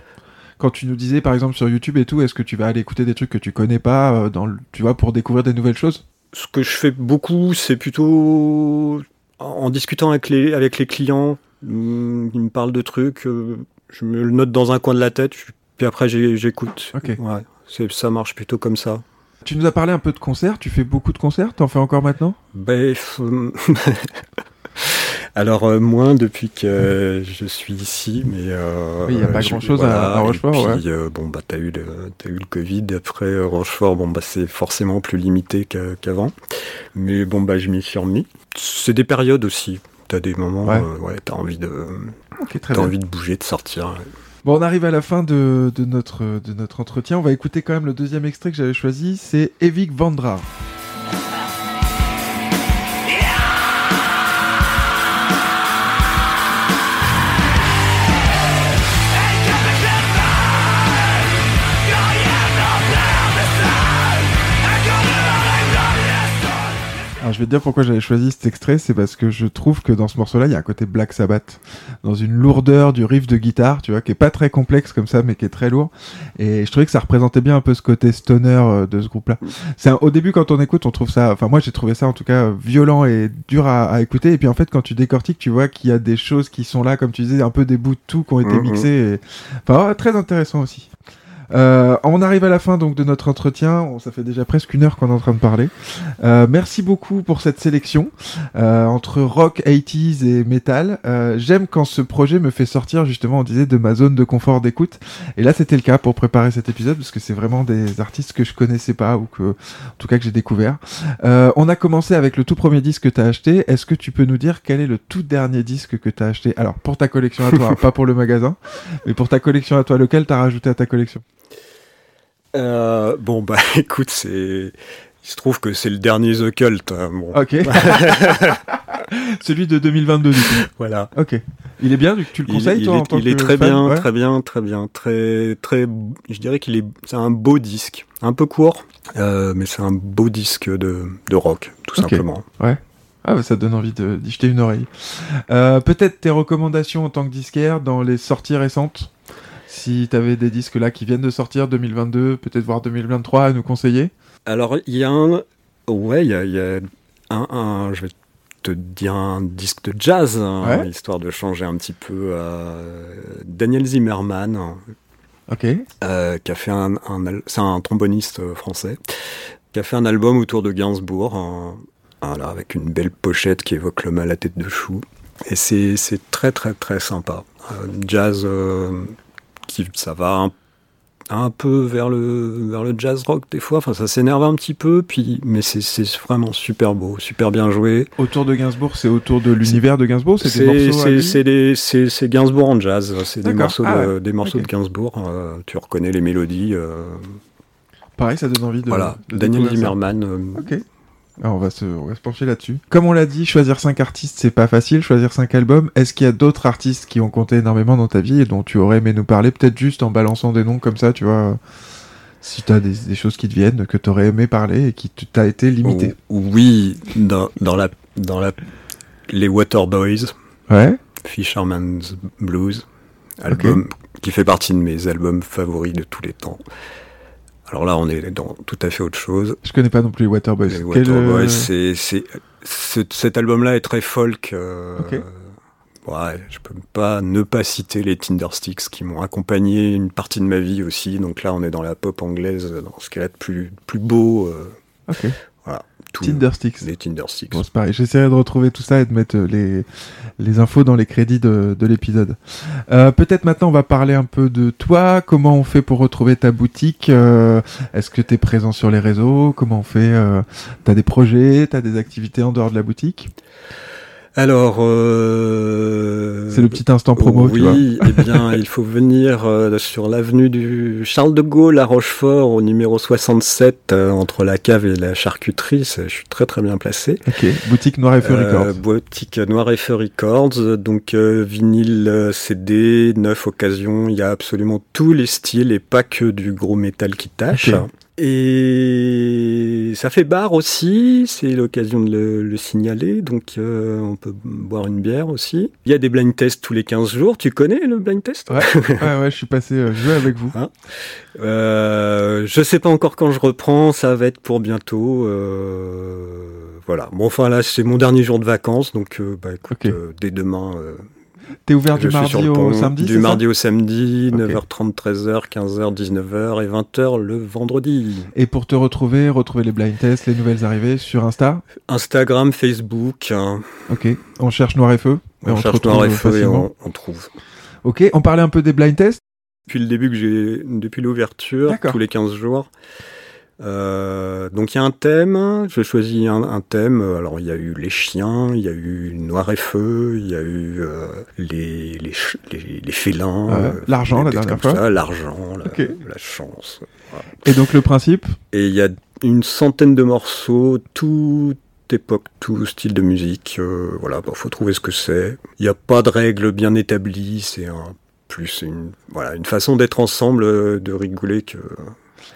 Quand tu nous disais par exemple sur YouTube et tout, est-ce que tu vas aller écouter des trucs que tu connais pas, euh, dans le, tu vois, pour découvrir des nouvelles choses? Ce que je fais beaucoup, c'est plutôt en- en discutant avec les, avec les clients. Hum, Ils me parlent de trucs, euh, je me le note dans un coin de la tête, puis après j'écoute. Ok. Ouais, ça marche plutôt comme ça. Tu nous as parlé un peu de concerts, tu fais beaucoup de concerts, t'en fais encore maintenant? Ben, Alors, euh, moins depuis que je suis ici, mais. euh, Oui, il y a pas je- grand-chose à- à et Rochefort, puis, ouais. euh, bon, bah, t'as eu, le, t'as eu le Covid. Après, Rochefort, bon, bah, c'est forcément plus limité qu'a- qu'avant. Mais bon, bah, je m'y suis remis. C'est des périodes aussi. T'as des moments, Ouais. euh, ouais, t'as envie de, très bien. envie de bouger, de sortir. Bon, on arrive à la fin de, de notre, de notre entretien. On va écouter quand même le deuxième extrait que j'avais choisi. C'est Evik Vandra. Alors je vais te dire pourquoi j'avais choisi cet extrait, c'est parce que je trouve que dans ce morceau-là, il y a un côté Black Sabbath, dans une lourdeur du riff de guitare, tu vois, qui est pas très complexe comme ça, mais qui est très lourd. Et je trouvais que ça représentait bien un peu ce côté stoner euh, de ce groupe-là. C'est un- au début quand on écoute, on trouve ça, enfin moi j'ai trouvé ça en tout cas violent et dur à, à écouter. Et puis en fait quand tu décortiques, tu vois qu'il y a des choses qui sont là, comme tu disais, un peu des bouts de tout qui ont été Mhm. mixés. Et... Enfin très intéressant aussi. Euh, on arrive à la fin donc de notre entretien. Ça fait déjà presque une heure qu'on est en train de parler. Euh, merci beaucoup pour cette sélection euh, entre rock, 80s et metal. Euh, J'aime quand ce projet me fait sortir justement, on disait, de ma zone de confort d'écoute. Et là, c'était le cas pour préparer cet épisode parce que c'est vraiment des artistes que je connaissais pas ou que, en tout cas, que j'ai découvert. Euh, on a commencé avec le tout premier disque que tu as acheté. Est-ce que tu peux nous dire quel est le tout dernier disque que tu as acheté? Alors, pour ta collection à toi, pas pour le magasin, mais pour ta collection à toi, lequel t'as rajouté à ta collection? Euh, bon, bah, écoute, c'est. Il se trouve que c'est le dernier The Cult. hein, bon. Ok. Celui de 2022 du coup. Voilà. Ok. Il est bien, tu le Il- conseilles il, toi est, en tant il est très fan bien, Ouais. très bien, très bien, très, très. Je dirais qu'il est, c'est un beau disque, un peu court, euh, mais c'est un beau disque de, de rock, tout simplement. Ah bah ça donne envie de- d'y jeter une oreille. Euh, Peut-être tes recommandations en tant que disquaire dans les sorties récentes? Si t'avais des disques là qui viennent de sortir 2022, peut-être voire 2023 à nous conseiller Alors il y a un, ouais, il y a, il y a un, un- je vais te dire un disque de jazz, hein, Ouais. histoire de changer un petit peu. euh, Daniel Zimmerman, Ok. euh, qui a fait un, c'est un tromboniste français, qui a fait un album autour de Gainsbourg, voilà, avec une belle pochette qui évoque l'homme à la tête de chou. Et c'est c'est très très très sympa. Euh, jazz, euh, qui, ça va un, un peu vers le, vers le jazz rock des fois, enfin ça s'énerve un petit peu, puis, mais c'est c'est vraiment super beau, super bien joué. Autour de Gainsbourg, c'est autour de l'univers de Gainsbourg C'est des morceaux c'est- Gainsbourg en jazz, c'est des morceaux, Ah de, ouais. des morceaux de Gainsbourg, euh, tu reconnais les mélodies. euh, Pareil, ça donne envie de. voilà, de Daniel. Zimmerman. euh, Ok. Alors, on va se, on va se pencher là-dessus. Comme on l'a dit, choisir cinq artistes, c'est pas facile. Choisir cinq albums. Est-ce qu'il y a d'autres artistes qui ont compté énormément dans ta vie et dont tu aurais aimé nous parler Peut-être juste en balançant des noms comme ça, tu vois. Si t'as des, des choses qui te viennent, que t'aurais aimé parler et qui t'a été limité. ou- Oui, dans, dans, la, dans la, les Waterboys, Ouais. Fisherman's Blues, album qui fait partie de mes albums favoris de tous les temps. Alors là, on est dans tout à fait autre chose. Je connais pas non plus les Waterboys. Les Waterboys, euh, c'est, c'est, ce- cet album-là est très folk. euh, Ok. ouais, je peux pas ne pas citer les Tindersticks qui m'ont accompagné une partie de ma vie aussi. Donc là, on est dans la pop anglaise, dans ce qu'elle a de plus, plus beau. euh, Ok. Tout, Tindersticks. Les Tindersticks. Bon, c'est pareil. J'essaierai de retrouver tout ça et de mettre euh, les, les infos dans les crédits de, de l'épisode. Euh, Peut-être maintenant, on va parler un peu de toi. Comment on fait pour retrouver ta boutique? Euh, Est-ce que tu es présent sur les réseaux? Comment on fait euh, T'as des projets? T'as des activités en dehors de la boutique? Alors, euh... C'est le petit instant promo, oui, tu vois. eh bien, il faut venir euh, sur l'avenue du Charles de Gaulle à Rochefort, au numéro 67, euh, entre la cave et la charcuterie. Je suis très très bien placé. Ok. Boutique Noir et Feu Euh, Records. boutique Noir et Feu Records, donc euh, vinyle, euh, CD, neuf occasion, il y a absolument tous les styles et pas que du gros métal qui tâche. Et ça fait bar aussi, c'est l'occasion de le, le signaler, donc euh, on peut boire une bière aussi. Il y a des blind tests tous les 15 jours, tu connais le blind test? Ouais, ouais, ouais, je suis passé euh, jouer avec vous. euh, je sais pas encore quand je reprends, ça va être pour bientôt. euh, voilà. Bon, enfin là, c'est mon dernier jour de vacances, donc euh, bah, écoute, euh, dès demain, euh, T'es ouvert du mardi au pont. samedi Du mardi au samedi, Ok. 9h30, 13h, 15h, 19h et 20h le vendredi. Et pour te retrouver, retrouver les blind tests, les nouvelles arrivées sur Insta? Instagram, Facebook, hein, Ok. On cherche Noir et Feu. on, cherche Noir et Feu et on, on trouve. Ok. On parlait un peu des blind tests? Depuis le début que j'ai, depuis l'ouverture, tous les 15 jours. Euh, donc il y a un thème, je choisis un, un thème. Alors il y a eu les chiens, il y a eu Noir et Feu, il y a eu euh, les, les, les, les félins, euh, l'argent, la dernière fois. l'argent, la, la chance. Et donc le principe? Et il y a une centaine de morceaux, toute époque, tout style de musique. Euh, voilà, bah, faut trouver ce que c'est. Il n'y a pas de règles bien établies, c'est un plus une voilà une façon d'être ensemble, de rigoler que.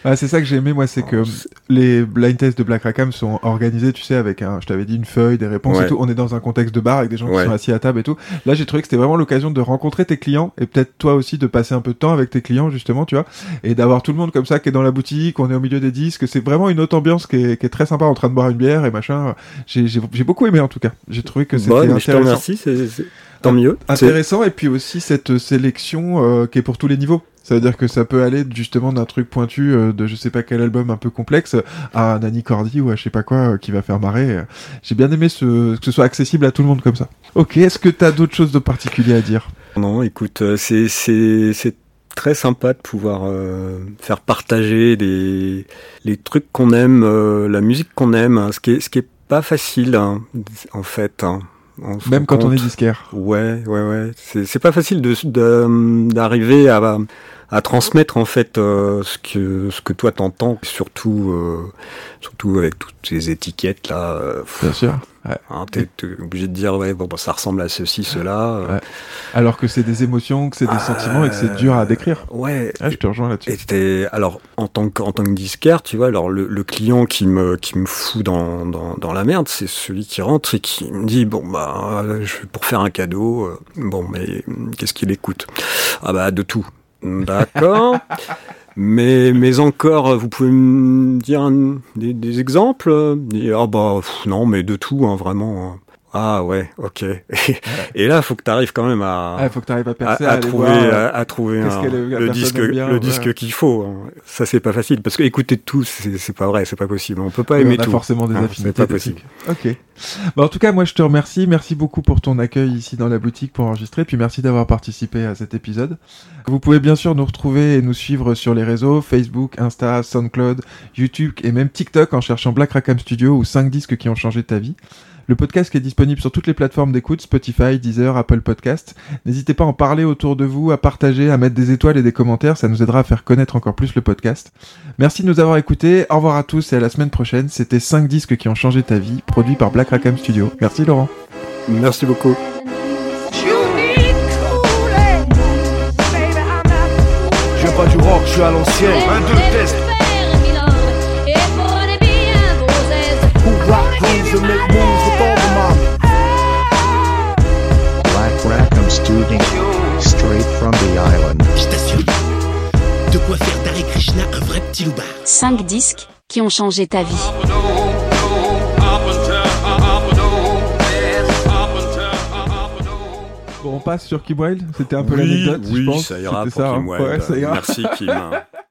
Ah, c'est ça que j'ai aimé moi, c'est que Oh, les blind tests de Black Rackham sont organisés, tu sais, avec un, je t'avais dit une feuille, des réponses Ouais. et tout. On est dans un contexte de bar avec des gens Ouais. qui sont assis à table et tout. Là, j'ai trouvé que c'était vraiment l'occasion de rencontrer tes clients et peut-être toi aussi de passer un peu de temps avec tes clients justement, tu vois, et d'avoir tout le monde comme ça qui est dans la boutique, on est au milieu des disques. C'est vraiment une autre ambiance qui est, qui est très sympa en train de boire une bière et machin. J'ai, beaucoup aimé en tout cas. J'ai trouvé que c'était Bon, je te intéressant. c'est- tant mieux. C'est- Intéressant et puis aussi cette sélection euh, qui est pour tous les niveaux. Ça veut dire que ça peut aller justement d'un truc pointu euh, de je sais pas quel album un peu complexe à un Annie Cordy ou à je sais pas quoi euh, qui va faire marrer. J'ai bien aimé ce, que ce soit accessible à tout le monde comme ça. Ok, est-ce que t'as d'autres choses de particulier à dire? Non, écoute, euh, c'est très sympa de pouvoir euh, faire partager les les trucs qu'on aime, euh, la musique qu'on aime, hein, ce qui est ce qui est pas facile hein, en fait. hein. Même quand on est disquaire. Ouais, ouais, ouais. C'est pas facile de de- d'arriver à à transmettre en fait euh, ce que ce que toi t'entends, surtout euh, surtout avec toutes ces étiquettes là. euh, Bien sûr. hein, t'es t'es obligé de dire ouais bon bah, ça ressemble à ceci cela. euh, Ouais. Alors que c'est des émotions, que c'est des sentiments et que c'est dur à décrire. Ouais. Ah, je te rejoins là-dessus. Et t'es- alors en tant que en tant que disquaire, tu vois, alors le, le client qui me qui me fout dans, dans, dans la merde, c'est celui qui rentre et qui me dit bon bah je pour faire un cadeau, euh, bon mais qu'est-ce qu'il écoute? Ah bah de tout. D'accord. mais mais encore, vous pouvez me dire des, exemples? Ah bah non, mais de tout, hein, vraiment. hein. Ah ouais, ok. Et là, faut que tu arrives quand même à, Ah, faut que t'arrives à à, percer, à à aller trouver, voir, euh, à, trouver un- le- disque, bien, le ouais. disque qu'il faut. hein. Ça, c'est pas facile parce que écouter tout, c'est pas vrai, c'est pas possible. On peut pas aimer on a tout. forcément des Hein, affinités. c'est pas possible. trucs. Ok. Bah, en tout cas, moi, je te remercie. Merci beaucoup pour ton accueil ici dans la boutique pour enregistrer. Puis merci d'avoir participé à cet épisode. Vous pouvez bien sûr nous retrouver et nous suivre sur les réseaux Facebook, Insta, SoundCloud, YouTube et même TikTok en cherchant Black Rackham Studio ou 5 disques qui ont changé ta vie. Le podcast qui est disponible sur toutes les plateformes d'écoute, Spotify, Deezer, Apple Podcast. N'hésitez pas à en parler autour de vous, à partager, à mettre des étoiles et des commentaires, ça nous aidera à faire connaître encore plus le podcast. Merci de nous avoir écoutés, au revoir à tous et à la semaine prochaine. C'était 5 disques qui ont changé ta vie, produit par Black Rackham Studio. Merci Laurent. Merci beaucoup. Je viens pas du rock, je suis à l'ancienne. Un, deux, test. De quoi faire d'Hare Krishna un vrai petit loupard. 5 disques qui ont changé ta vie. passe sur Kim Wilde C'était un peu oui, l'anecdote, je oui, pense. ça ira C'était pour ça, Kim hein. Wilde. Ouais, ça ira. Merci Kim.